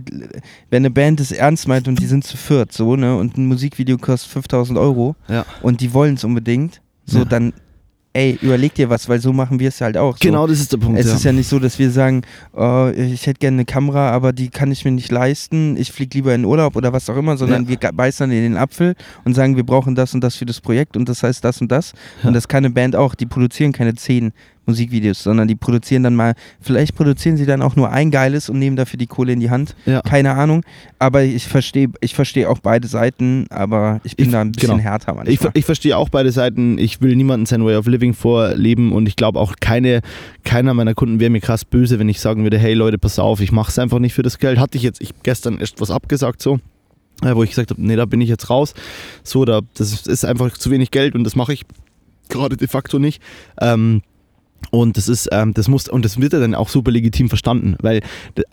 wenn eine Band es ernst meint und die sind zu viert, so, ne, und ein Musikvideo kostet 5000 Euro ja. und die wollen es unbedingt, so, ja. dann ey, überleg dir was, weil so machen wir es halt auch. So. Genau, das ist der Punkt. Es ja. ist ja nicht so, dass wir sagen, oh, ich hätte gerne eine Kamera, aber die kann ich mir nicht leisten, ich fliege lieber in Urlaub oder was auch immer, sondern ja. wir beißen in den Apfel und sagen, wir brauchen das und das für das Projekt und das heißt das und das. Ja. Und das kann eine Band auch, die produzieren keine zehn Musikvideos, sondern die produzieren dann mal, vielleicht produzieren sie dann auch nur ein geiles und nehmen dafür die Kohle in die Hand. Ja. Keine Ahnung. Aber ich verstehe ich versteh auch beide Seiten, aber ich bin ich, da ein bisschen genau. härter manchmal. Ich, ich verstehe auch beide Seiten. Ich will niemanden sein Way of Living vorleben und ich glaube auch keine, keiner meiner Kunden wäre mir krass böse, wenn ich sagen würde, hey Leute, pass auf, ich mache es einfach nicht für das Geld. Hatte ich jetzt ich gestern erst was abgesagt so wo ich gesagt habe, nee, da bin ich jetzt raus. So, da, das ist einfach zu wenig Geld und das mache ich gerade de facto nicht. Ähm, und das ist, ähm, das muss, und das wird ja dann auch super legitim verstanden, weil,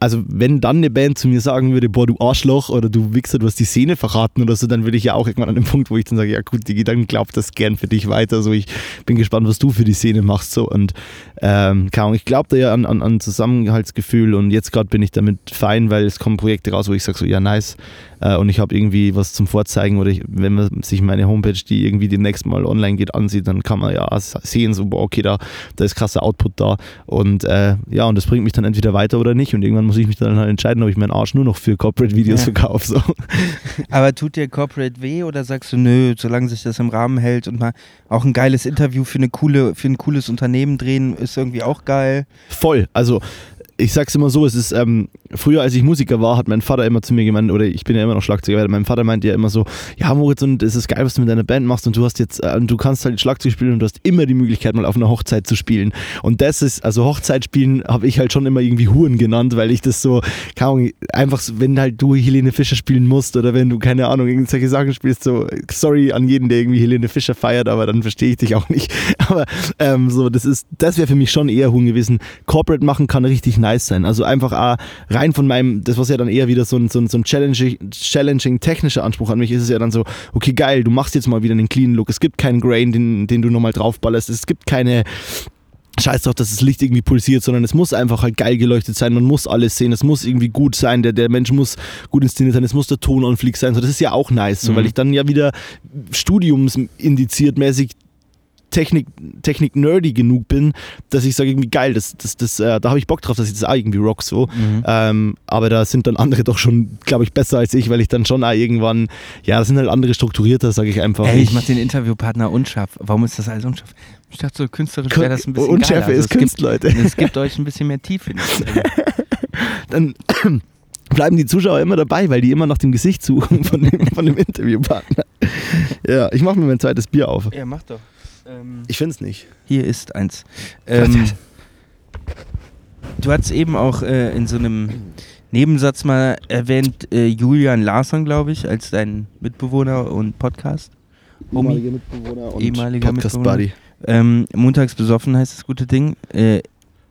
also wenn dann eine Band zu mir sagen würde, boah, du Arschloch oder du Wichser, du hast die Szene verraten oder so, dann würde ich ja auch irgendwann an dem Punkt, wo ich dann sage, ja gut, Digi, dann glaubt das gern für dich weiter, so ich bin gespannt, was du für die Szene machst, so. Und ähm, keine Ahnung, ich glaube da ja an, an, an Zusammenhaltsgefühl und jetzt gerade bin ich damit fein, weil es kommen Projekte raus, wo ich sage so, ja nice, äh, und ich habe irgendwie was zum Vorzeigen oder ich, wenn man sich meine Homepage, die irgendwie demnächst mal online geht, ansieht, dann kann man ja sehen, so, boah, okay, da, da ist krasser Output da und äh, ja, und das bringt mich dann entweder weiter oder nicht und irgendwann muss ich mich dann halt entscheiden, ob ich meinen Arsch nur noch für Corporate-Videos ja. verkaufe. So. Aber tut dir Corporate weh oder sagst du, nö, solange sich das im Rahmen hält und mal auch ein geiles Interview für, eine coole, für ein cooles Unternehmen drehen, ist irgendwie auch geil? Voll, also ich sag's immer so, es ist, ähm, früher als ich Musiker war, hat mein Vater immer zu mir gemeint, oder ich bin ja immer noch Schlagzeuger, mein Vater meinte ja immer so, ja Moritz, und es ist geil, was du mit deiner Band machst und du hast jetzt, äh, du kannst halt Schlagzeug spielen und du hast immer die Möglichkeit, mal auf einer Hochzeit zu spielen. Und das ist, also Hochzeit spielen habe ich halt schon immer irgendwie Huren genannt, weil ich das so, keine Ahnung, einfach, wenn halt du Helene Fischer spielen musst oder wenn du, keine Ahnung, irgendwelche Sachen spielst, so, sorry an jeden, der irgendwie Helene Fischer feiert, aber dann verstehe ich dich auch nicht. Aber ähm, so, das ist, das wäre für mich schon eher Huren gewesen. Corporate machen kann richtig nice nice sein. Also einfach auch rein von meinem, das was ja dann eher wieder so ein, so ein, so ein challenging, challenging technischer Anspruch an mich ist es ja dann so, okay geil, du machst jetzt mal wieder einen clean Look. Es gibt keinen Grain, den, den du nochmal draufballerst. Es gibt keine Scheiß drauf, dass das Licht irgendwie pulsiert, sondern es muss einfach halt geil geleuchtet sein, man muss alles sehen, es muss irgendwie gut sein, der, der Mensch muss gut inszeniert sein, es muss der Ton on fleek sein, so, das ist ja auch nice, so, Mhm. weil ich dann ja wieder studiumsindiziert mäßig Technik, Technik nerdy genug bin, dass ich sage irgendwie geil, das, das, das, äh, da habe ich Bock drauf, dass ich das auch irgendwie rock so. Mhm. Ähm, aber da sind dann andere doch schon, glaube ich, besser als ich, weil ich dann schon auch irgendwann, ja, das sind halt andere strukturierter, sage ich einfach. Ey, ich mach den Interviewpartner unscharf. Warum ist das alles unscharf? Ich dachte so, künstlerisch wäre das ein bisschen Unschärfe geiler. Also ist es gibt- Kunst, Leute. Es gibt euch ein bisschen mehr Tiefe. dann bleiben die Zuschauer immer dabei, weil die immer nach dem Gesicht suchen von dem, von dem Interviewpartner. Ja, ich mache mir mein zweites Bier auf. ja, mach doch. Ähm, Ich finde es nicht. hier ist eins. Ähm, du hast eben auch äh, in so einem Nebensatz mal erwähnt, äh, Julian Larsson, glaube ich, als dein Mitbewohner und Podcast. Homie. Ehemaliger Mitbewohner und Ehemaliger Podcast Mitbewohner. Buddy. Ähm, montags besoffen heißt das gute Ding. Äh,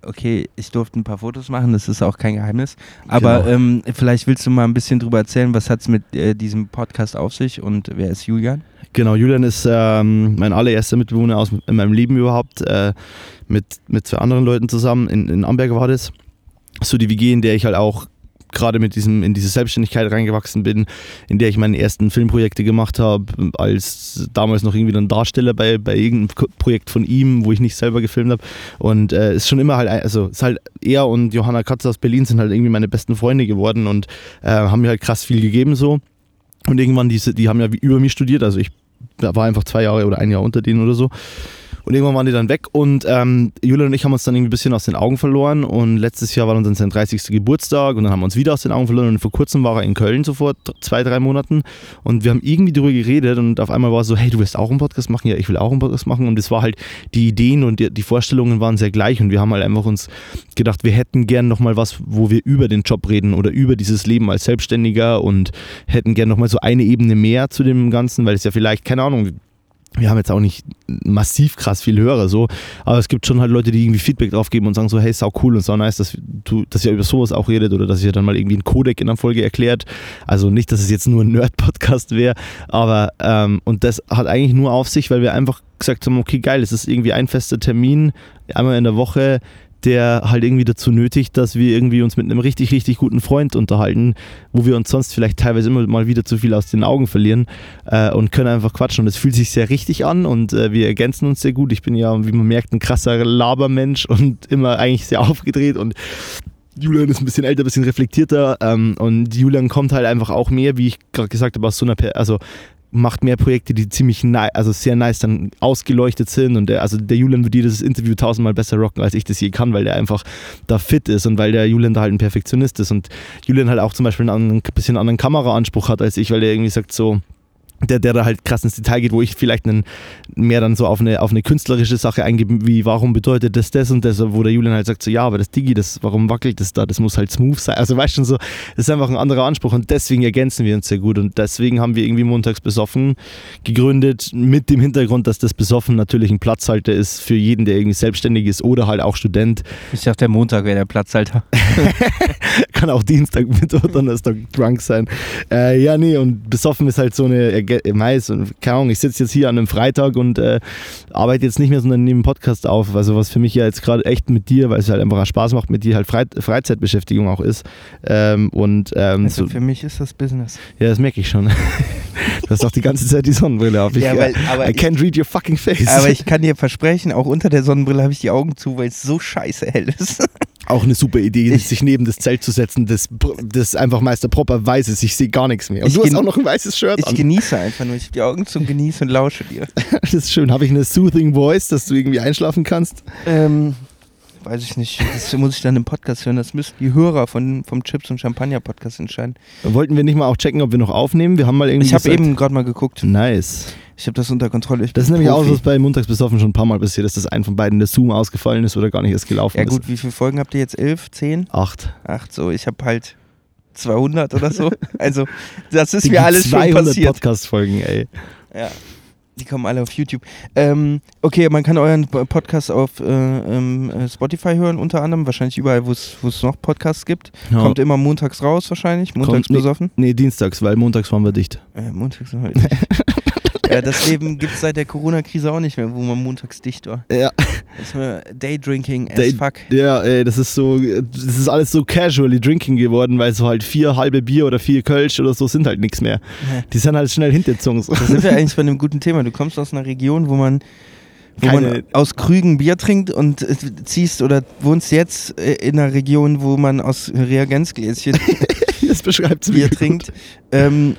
okay, ich durfte ein paar Fotos machen, das ist auch kein Geheimnis. Aber Genau. ähm, vielleicht willst du mal ein bisschen drüber erzählen, was hat es mit äh, diesem Podcast auf sich und wer ist Julian? Genau, Julian ist ähm, mein allererster Mitbewohner aus in meinem Leben überhaupt. Äh, mit, mit zwei anderen Leuten zusammen. In, in Amberg war das. So die WG, in der ich halt auch gerade mit diesem in diese Selbstständigkeit reingewachsen bin, in der ich meine ersten Filmprojekte gemacht habe, als damals noch irgendwie ein Darsteller bei, bei irgendeinem Projekt von ihm, wo ich nicht selber gefilmt habe. Und äh, ist schon immer halt, also ist halt er und Johanna Katz aus Berlin sind halt irgendwie meine besten Freunde geworden und äh, haben mir halt krass viel gegeben so. Und irgendwann, diese, die haben ja über mich studiert, also ich war einfach zwei Jahre oder ein Jahr unter denen oder so. Und irgendwann waren die dann weg und ähm, Julian und ich haben uns dann irgendwie ein bisschen aus den Augen verloren und letztes Jahr war dann sein 30. Geburtstag und dann haben wir uns wieder aus den Augen verloren und vor kurzem war er in Köln, so vor zwei, drei Monaten und wir haben irgendwie darüber geredet und auf einmal war es so, hey, du willst auch einen Podcast machen? Ja, ich will auch einen Podcast machen und es war halt, die Ideen und die, die Vorstellungen waren sehr gleich und wir haben halt einfach uns gedacht, wir hätten gern nochmal was, wo wir über den Job reden oder über dieses Leben als Selbstständiger und hätten gern nochmal so eine Ebene mehr zu dem Ganzen, weil es ja vielleicht, keine Ahnung, wir haben jetzt auch nicht massiv krass viel Hörer so, aber es gibt schon halt Leute, die irgendwie Feedback drauf geben und sagen so, hey, sau cool und sau nice, dass du, dass ihr über sowas auch redet oder dass ihr dann mal irgendwie einen Codec in einer Folge erklärt. Also nicht, dass es jetzt nur ein Nerd-Podcast wäre, aber ähm, und das hat eigentlich nur auf sich, weil wir einfach gesagt haben, okay, geil, es ist irgendwie ein fester Termin, einmal in der Woche, der halt irgendwie dazu nötigt, dass wir irgendwie uns mit einem richtig, richtig guten Freund unterhalten, wo wir uns sonst vielleicht teilweise immer mal wieder zu viel aus den Augen verlieren äh, und können einfach quatschen. Und es fühlt sich sehr richtig an und äh, wir ergänzen uns sehr gut. Ich bin ja, wie man merkt, ein krasser Labermensch und immer eigentlich sehr aufgedreht und Julian ist ein bisschen älter, ein bisschen reflektierter ähm, und Julian kommt halt einfach auch mehr, wie ich gerade gesagt habe, aus so einer, also macht mehr Projekte, die ziemlich nice, also sehr nice dann ausgeleuchtet sind und der, also der Julian wird jedes Interview tausendmal besser rocken, als ich das je kann, weil der einfach da fit ist und weil der Julian da halt ein Perfektionist ist. Und Julian halt auch zum Beispiel einen anderen, bisschen anderen Kameraanspruch hat als ich, weil der irgendwie sagt so, der, der da halt krass ins Detail geht, wo ich vielleicht einen, mehr dann so auf eine, auf eine künstlerische Sache eingebe, wie warum bedeutet das das und das, wo der Julian halt sagt so, ja, aber das Digi, das, warum wackelt das da, das muss halt smooth sein. Also weißt du schon so, das ist einfach ein anderer Anspruch und deswegen ergänzen wir uns sehr gut und deswegen haben wir irgendwie montags besoffen gegründet mit dem Hintergrund, dass das Besoffen natürlich ein Platzhalter ist für jeden, der irgendwie selbstständig ist oder halt auch Student. Ich dachte, der Montag wäre der Platzhalter. Kann auch Dienstag, Mittwoch, Donnerstag drunk sein. Äh, ja, nee, und besoffen ist halt so eine, Mais und keine Ahnung, ich sitze jetzt hier an einem Freitag und äh, arbeite jetzt nicht mehr, sondern nehme einen Podcast auf. Also was für mich ja jetzt gerade echt mit dir, weil es halt einfach Spaß macht, mit dir halt Frei Freizeitbeschäftigung auch ist. Ähm, und ähm, Also so, für mich ist das Business. ja, das merke ich schon. du hast auch die ganze Zeit die Sonnenbrille auf. Ich, Ja, weil- aber I can't read your fucking face. Aber ich kann dir versprechen, auch unter der Sonnenbrille habe ich die Augen zu, weil es so scheiße hell ist. Auch eine super Idee, Ich- sich neben das Zelt zu setzen, das, das einfach Meister Propper weiß ist. Ich sehe gar nichts mehr. Und Ich du hast auch noch ein weißes Shirt Ich an. genieße einfach nur. Ich habe die Augen zu und genieße und lausche dir. Das ist schön. Habe ich eine soothing Voice, dass du irgendwie einschlafen kannst? Ähm, weiß ich nicht. Das muss ich dann im Podcast hören. Das müssen die Hörer von, vom Chips und Champagner Podcast entscheiden. Wollten wir nicht mal auch checken, ob wir noch aufnehmen? Wir haben mal irgendwie Ich habe eben gerade mal geguckt. Nice. Ich habe das unter Kontrolle. Das ist nämlich auch Profi. was bei Montags besoffen schon ein paar Mal passiert, dass das ein von beiden der Zoom ausgefallen ist oder gar nicht erst gelaufen Ja ist. gut, wie viele Folgen habt ihr jetzt? Elf? Zehn? Acht. Acht so. Ich habe halt 200 oder so. Also das ist Die mir alles schon 200 passiert. Podcast-Folgen, ey. Ja. Die kommen alle auf YouTube. Ähm, okay, man kann euren Podcast auf äh, ähm, äh, Spotify hören, unter anderem. Wahrscheinlich überall, wo es noch Podcasts gibt. Ja. Kommt immer montags raus, wahrscheinlich. Montags Kommt- nee. besoffen. Nee, dienstags, weil montags waren wir dicht. Äh, montags sind heute nicht. Ja, das Leben gibt es seit der Corona-Krise auch nicht mehr, wo man montags dicht war. Ja, Das war Daydrinking as Day- fuck. ja ey, das ist so, das ist alles so casually drinking geworden, weil so halt vier halbe Bier oder vier Kölsch oder so sind halt nichts mehr. Ja. Die sind halt schnell hinterzogen. Da sind wir eigentlich bei einem guten Thema. Du kommst aus einer Region, wo man, wo Keine- man aus Krügen Bier trinkt und äh, ziehst oder wohnst jetzt äh, in einer Region, wo man aus Reagenzgläschen Das Bier trinkt. Ähm,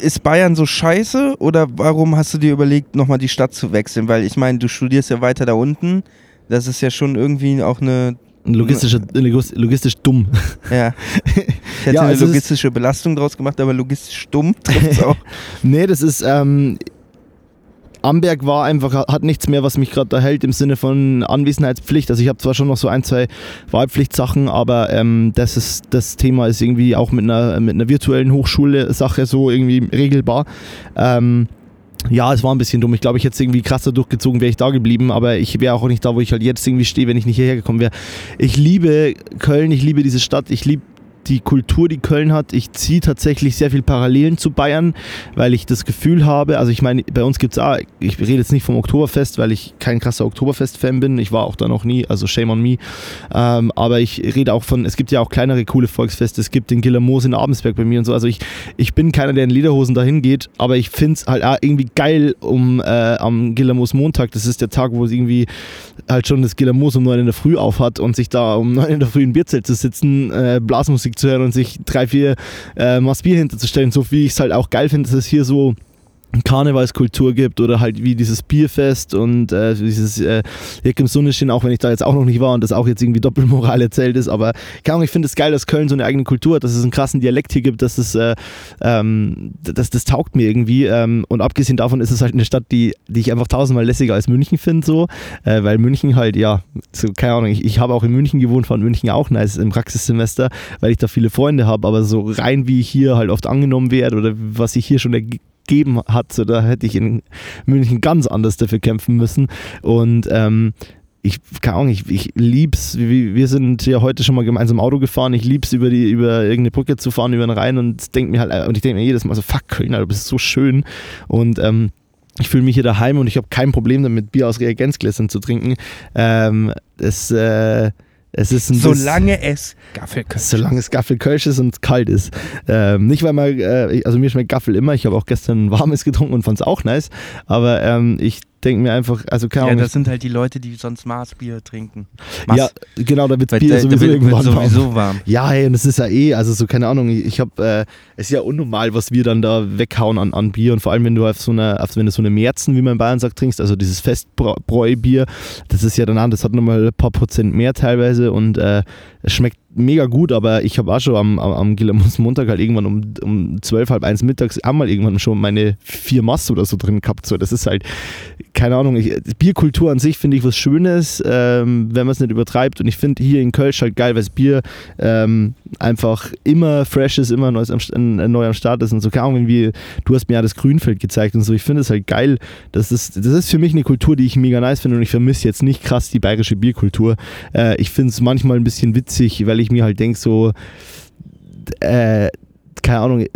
ist Bayern so scheiße oder warum hast du dir überlegt, nochmal die Stadt zu wechseln? Weil ich meine, du studierst ja weiter da unten. Das ist ja schon irgendwie auch eine, Logistisch, logis- logistisch dumm. ja. Ich hätte Ja, eine also logistische Belastung draus gemacht, aber logistisch dumm trifft's auch. Nee, das ist, ähm, Amberg war einfach, hat nichts mehr, was mich gerade da hält im Sinne von Anwesenheitspflicht. Also ich habe zwar schon noch so ein, zwei Wahlpflichtsachen, aber ähm, das ist das Thema ist irgendwie auch mit einer, mit einer virtuellen Hochschule Sache so irgendwie regelbar. Ähm, ja, es war ein bisschen dumm. Ich glaube, ich hätte es irgendwie krasser durchgezogen, wäre ich da geblieben, aber ich wäre auch nicht da, wo ich halt jetzt irgendwie stehe, wenn ich nicht hierher gekommen wäre. Ich liebe Köln, ich liebe diese Stadt, ich liebe die Kultur, die Köln hat. Ich ziehe tatsächlich sehr viel Parallelen zu Bayern, weil ich das Gefühl habe, also ich meine, bei uns gibt es auch, ich rede jetzt nicht vom Oktoberfest, weil ich kein krasser Oktoberfest-Fan bin. Ich war auch da noch nie, also shame on me. Ähm, aber ich rede auch von, es gibt ja auch kleinere coole Volksfeste. Es gibt den Gillermoos in Abensberg bei mir und so. Also ich, ich bin keiner, der in Lederhosen dahin geht, aber ich finde es halt auch irgendwie geil um äh, am Gillermoos Montag. Das ist der Tag, wo es irgendwie halt schon das Gillermoos um 9 in der Früh auf hat und sich da um 9 in der Früh in ein Bierzelt zu sitzen, äh, Blasmusik zu hören und sich drei, vier äh, Maß Bier hinterzustellen, so wie ich es halt auch geil finde, dass es hier so Karnevalskultur gibt oder halt wie dieses Bierfest und äh, dieses äh, Jack im Sonnenschein, auch wenn ich da jetzt auch noch nicht war und das auch jetzt irgendwie Doppelmoral erzählt ist, aber keine Ahnung, ich finde es geil, dass Köln so eine eigene Kultur hat, dass es einen krassen Dialekt hier gibt, dass es, äh, ähm, das, das taugt mir irgendwie ähm, und abgesehen davon ist es halt eine Stadt, die, die ich einfach tausendmal lässiger als München finde, so, äh, weil München halt, ja, so, keine Ahnung, ich, ich habe auch in München gewohnt, fand München auch nice im Praxissemester, weil ich da viele Freunde habe, aber so rein wie ich hier halt oft angenommen werde oder was ich hier schon gegeben hat, so, da hätte ich in München ganz anders dafür kämpfen müssen. Und ähm, ich, keine Ahnung, ich, ich lieb's. Wir, sind ja heute schon mal gemeinsam Auto gefahren. Ich lieb's, über, die, über irgendeine Brücke zu fahren, über den Rhein und denk mir halt, und ich denke mir jedes Mal so, fuck, Köln, Alter, du bist so schön. Und ähm, ich fühle mich hier daheim und ich habe kein Problem damit, Bier aus Reagenzgläsern zu trinken. Ähm, es, äh, es ist ein Solange es Gaffelkölsch. Solange es Gaffel Kölsch ist und kalt ist. Ähm, nicht, weil man, äh, also mir schmeckt Gaffel immer. Ich habe auch gestern ein warmes getrunken und fand es auch nice. Aber ähm, ich denke mir einfach, also keine Ja, Ahnung. das sind halt die Leute, die sonst Maßbier trinken. ja, genau, da wird Bier da, da sowieso wird, irgendwann wird sowieso warm. Ja, hey, und es ist ja eh, also so, keine Ahnung, ich habe, äh, es ist ja unnormal, was wir dann da weghauen an, an Bier und vor allem, wenn du auf so eine, auf, wenn du so eine Märzen, wie man in Bayern sagt, trinkst, also dieses Festbräubier, das ist ja dann, das hat nochmal ein paar Prozent mehr teilweise und äh, es schmeckt mega gut, aber ich habe auch schon am, am, am Gillermus Montag halt irgendwann um, um 12, halb eins mittags einmal irgendwann schon meine vier Mast oder so drin gehabt. So, das ist halt, keine Ahnung, ich, Bierkultur an sich finde ich was Schönes, ähm, wenn man es nicht übertreibt. Und ich finde hier in Köln halt geil, weil das Bier ähm, einfach immer fresh ist, immer neues am, neu am Start ist und so. Keine Ahnung, irgendwie, du hast mir ja das Grünfeld gezeigt und so. Ich finde es halt geil. Das ist, das ist für mich eine Kultur, die ich mega nice finde und ich vermisse jetzt nicht krass die bayerische Bierkultur. Äh, ich finde es manchmal ein bisschen witzig, weil ich mir halt denke, so, äh, keine Ahnung,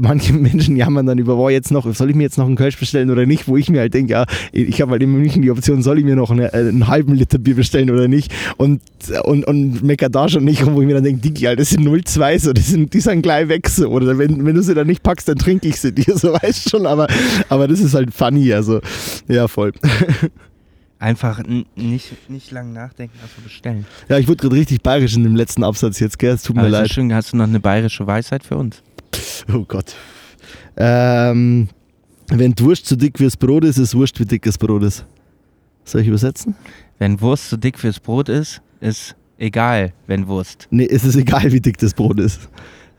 manche Menschen jammern dann über, boah, jetzt noch, soll ich mir jetzt noch einen Kölsch bestellen oder nicht, wo ich mir halt denke, ja, ich habe halt in München die Option, soll ich mir noch eine, äh, einen halben Liter Bier bestellen oder nicht? Und, und, und mecker da schon nicht wo ich mir dann denke, Digi, das sind 0,2 so, die sind, die sind gleich weg so, oder wenn, wenn du sie dann nicht packst, dann trinke ich sie dir, so weißt schon, aber, aber das ist halt funny, also, ja, voll. Einfach nicht, nicht lang nachdenken, also bestellen. Ja, ich wurde gerade richtig bayerisch in dem letzten Absatz jetzt, gell, es tut mir Also leid. schön, hast du noch eine bayerische Weisheit für uns? Oh Gott. Ähm, wenn Wurst zu dick fürs Brot ist, ist Wurst wie dickes Brot ist. Soll ich übersetzen? Wenn Wurst zu dick fürs Brot ist, ist egal, wenn Wurst. Nee, es ist egal, wie dick das Brot ist.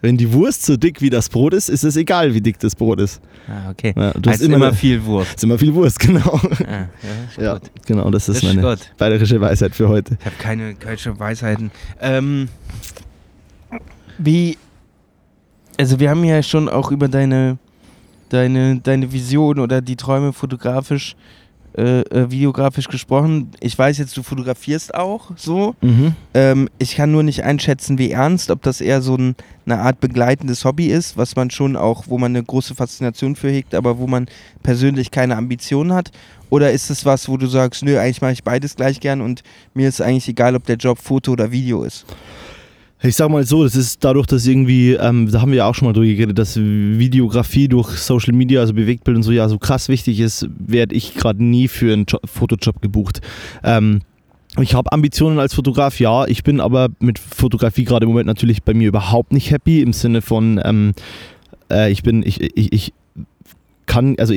Wenn die Wurst so dick wie das Brot ist, ist es egal, wie dick das Brot ist. Ah, okay. Ja, du hast immer, immer, viel Wurst. ist immer viel Wurst, genau. Ah, ja, Ja, genau, das ist Das ist meine gut. bayerische Weisheit für heute. Ich habe keine kölsche Weisheiten. Ähm, wie, also wir haben ja schon auch über deine deine, deine Vision oder die Träume fotografisch, äh, äh, videografisch gesprochen. Ich weiß jetzt, du fotografierst auch so. Mhm. Ähm, ich kann nur nicht einschätzen, wie ernst, ob das eher so ein, eine Art begleitendes Hobby ist, was man schon auch, wo man eine große Faszination für hegt, aber wo man persönlich keine Ambitionen hat. Oder ist es was, wo du sagst, nö, eigentlich mache ich beides gleich gern und mir ist eigentlich egal, ob der Job Foto oder Video ist? Ich sag mal so, das ist dadurch, dass irgendwie, ähm, da haben wir ja auch schon mal drüber geredet, dass Videografie durch Social Media, also Bewegtbild und so ja so krass wichtig ist, werde ich gerade nie für einen jo Fotojob gebucht. Ähm, ich habe Ambitionen als Fotograf, ja. Ich bin aber mit Fotografie gerade im Moment natürlich bei mir überhaupt nicht happy im Sinne von, ähm, äh, ich bin, ich, ich, ich kann, also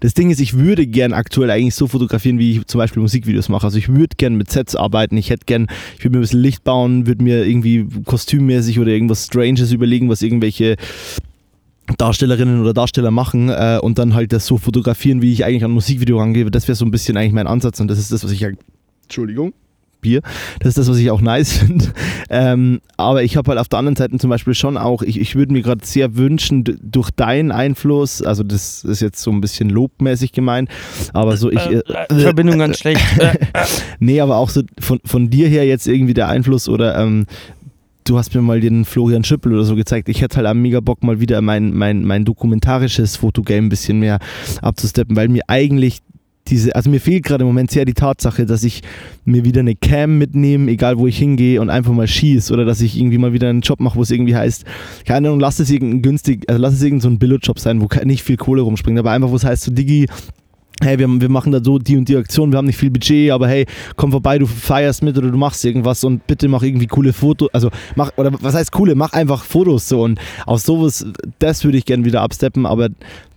das Ding ist, ich würde gern aktuell eigentlich so fotografieren, wie ich zum Beispiel Musikvideos mache. Also ich würde gern mit Sets arbeiten, ich hätte gern, ich würde mir ein bisschen Licht bauen, würde mir irgendwie kostümmäßig oder irgendwas Stranges überlegen, was irgendwelche Darstellerinnen oder Darsteller machen äh, und dann halt das so fotografieren, wie ich eigentlich an Musikvideo rangebe. Das wäre so ein bisschen eigentlich mein Ansatz und das ist das, was ich ja. Entschuldigung. Bier. Das ist das, was ich auch nice finde. Ähm, aber ich habe halt auf der anderen Seite zum Beispiel schon auch, ich, ich würde mir gerade sehr wünschen, durch deinen Einfluss, also das ist jetzt so ein bisschen lobmäßig gemeint, aber so ich. Äh, äh, Verbindung ganz schlecht. nee, aber auch so von, von dir her jetzt irgendwie der Einfluss oder ähm, du hast mir mal den Florian Schüppel oder so gezeigt. Ich hätte halt am mega Bock, mal wieder mein, mein, mein dokumentarisches Fotogame ein bisschen mehr abzusteppen, weil mir eigentlich diese, also mir fehlt gerade im Moment sehr die Tatsache, dass ich mir wieder eine Cam mitnehme, egal wo ich hingehe und einfach mal schieße oder dass ich irgendwie mal wieder einen Job mache, wo es irgendwie heißt, keine Ahnung, lass es irgendein günstig, also lass es irgendein so ein Billo-Job sein, wo nicht viel Kohle rumspringt, aber einfach, wo es heißt, so Digi, hey, wir, wir machen da so die und die Aktion, wir haben nicht viel Budget, aber hey, komm vorbei, du feierst mit oder du machst irgendwas und bitte mach irgendwie coole Fotos, also mach, oder was heißt coole, mach einfach Fotos so und aus sowas, das würde ich gerne wieder absteppen, aber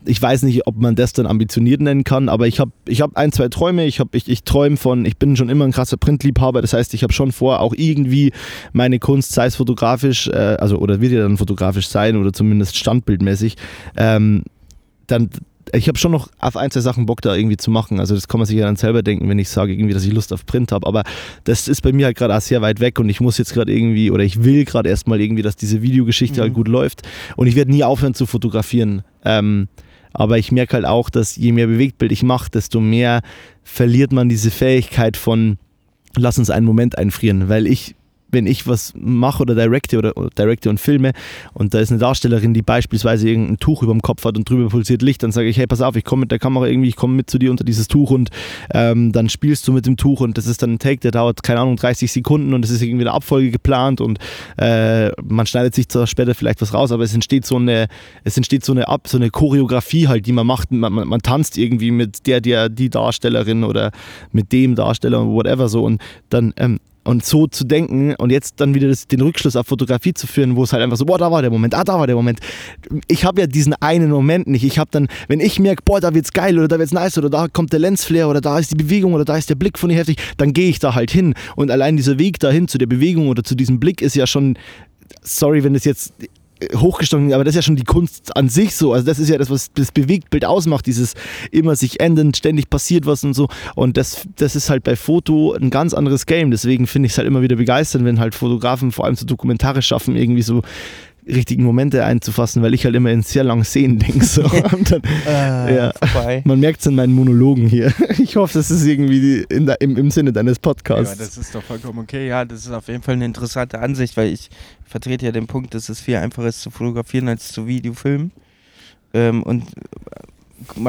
ich weiß nicht, ob man das dann ambitioniert nennen kann, aber ich habe ich hab ein, zwei Träume. Ich, ich, ich träume von, ich bin schon immer ein krasser Printliebhaber. Das heißt, ich habe schon vor, auch irgendwie meine Kunst, sei es fotografisch, äh, also oder wird ja dann fotografisch sein oder zumindest standbildmäßig, ähm, dann ich habe schon noch auf ein, zwei Sachen Bock da irgendwie zu machen. Also das kann man sich ja dann selber denken, wenn ich sage irgendwie, dass ich Lust auf Print habe. Aber das ist bei mir halt gerade auch sehr weit weg und ich muss jetzt gerade irgendwie oder ich will gerade erstmal irgendwie, dass diese Videogeschichte halt mhm. halt gut läuft. Und ich werde nie aufhören zu fotografieren. Ähm, aber ich merke halt auch, dass je mehr Bewegtbild ich mache, desto mehr verliert man diese Fähigkeit von lass uns einen Moment einfrieren, weil ich wenn ich was mache oder directe oder, oder directe und filme und da ist eine Darstellerin, die beispielsweise irgendein Tuch über dem Kopf hat und drüber pulsiert Licht, dann sage ich, hey, pass auf, ich komme mit der Kamera irgendwie, ich komme mit zu dir unter dieses Tuch und ähm, dann spielst du mit dem Tuch und das ist dann ein Take, der dauert, keine Ahnung, 30 Sekunden und es ist irgendwie eine Abfolge geplant und äh, man schneidet sich zwar später vielleicht was raus, aber es entsteht so eine, es entsteht so eine Ab, so eine Choreografie halt, die man macht, man, man, man tanzt irgendwie mit der, der, die Darstellerin oder mit dem Darsteller, whatever so und dann ähm, und so zu denken und jetzt dann wieder das, den Rückschluss auf Fotografie zu führen, wo es halt einfach so, boah, da war der Moment, ah, da war der Moment. Ich habe ja diesen einen Moment nicht. Ich habe dann, wenn ich merke, boah, da wird's geil oder da wird's nice oder da kommt der Lensflare oder da ist die Bewegung oder da ist der Blick von ihr heftig, dann gehe ich da halt hin. Und allein dieser Weg dahin zu der Bewegung oder zu diesem Blick ist ja schon, sorry, wenn es jetzt hochgestochen, aber das ist ja schon die Kunst an sich so. Also das ist ja das, was das Bewegtbild ausmacht, dieses immer sich ändern, ständig passiert was und so. Und das, das ist halt bei Foto ein ganz anderes Game. Deswegen finde ich es halt immer wieder begeisternd, wenn halt Fotografen vor allem so Dokumentare schaffen, irgendwie so richtigen Momente einzufassen, weil ich halt immer in sehr langen Szenen denke. So. dann, äh, ja. Man merkt es in meinen Monologen hier. Ich hoffe, das ist irgendwie der, im, im Sinne deines Podcasts. Ja, das ist doch vollkommen okay. Ja, das ist auf jeden Fall eine interessante Ansicht, weil ich vertrete ja den Punkt, dass es viel einfacher ist zu fotografieren als zu Videofilmen. Ähm, und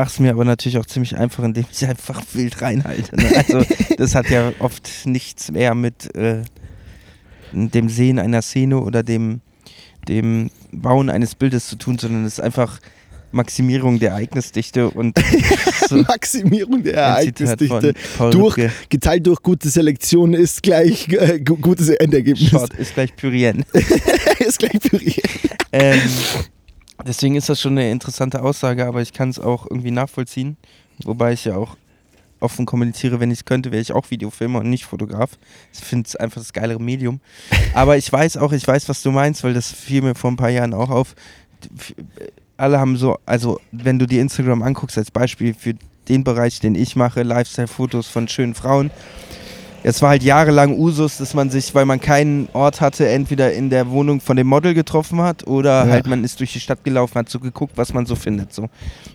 es mir aber natürlich auch ziemlich einfach, indem ich einfach wild reinhalte. Ne? Also das hat ja oft nichts mehr mit äh, dem Sehen einer Szene oder dem dem Bauen eines Bildes zu tun, sondern es ist einfach Maximierung der Ereignisdichte und so Maximierung der Ereignisdichte durch, geteilt durch gute Selektion ist gleich äh, gutes Endergebnis. Short ist gleich Pyrien. ist gleich Pyrien. Ähm, deswegen ist das schon eine interessante Aussage, aber ich kann es auch irgendwie nachvollziehen. Wobei ich ja auch offen kommuniziere, wenn ich es könnte, wäre ich auch Videofilmer und nicht Fotograf. Ich finde es einfach das geilere Medium. Aber ich weiß auch, ich weiß, was du meinst, weil das fiel mir vor ein paar Jahren auch auf. Alle haben so, also wenn du dir Instagram anguckst als Beispiel für den Bereich, den ich mache, Lifestyle-Fotos von schönen Frauen, es war halt jahrelang Usus, dass man sich, weil man keinen Ort hatte, entweder in der Wohnung von dem Model getroffen hat oder Ja. halt man ist durch die Stadt gelaufen, hat so geguckt, was man so findet. So.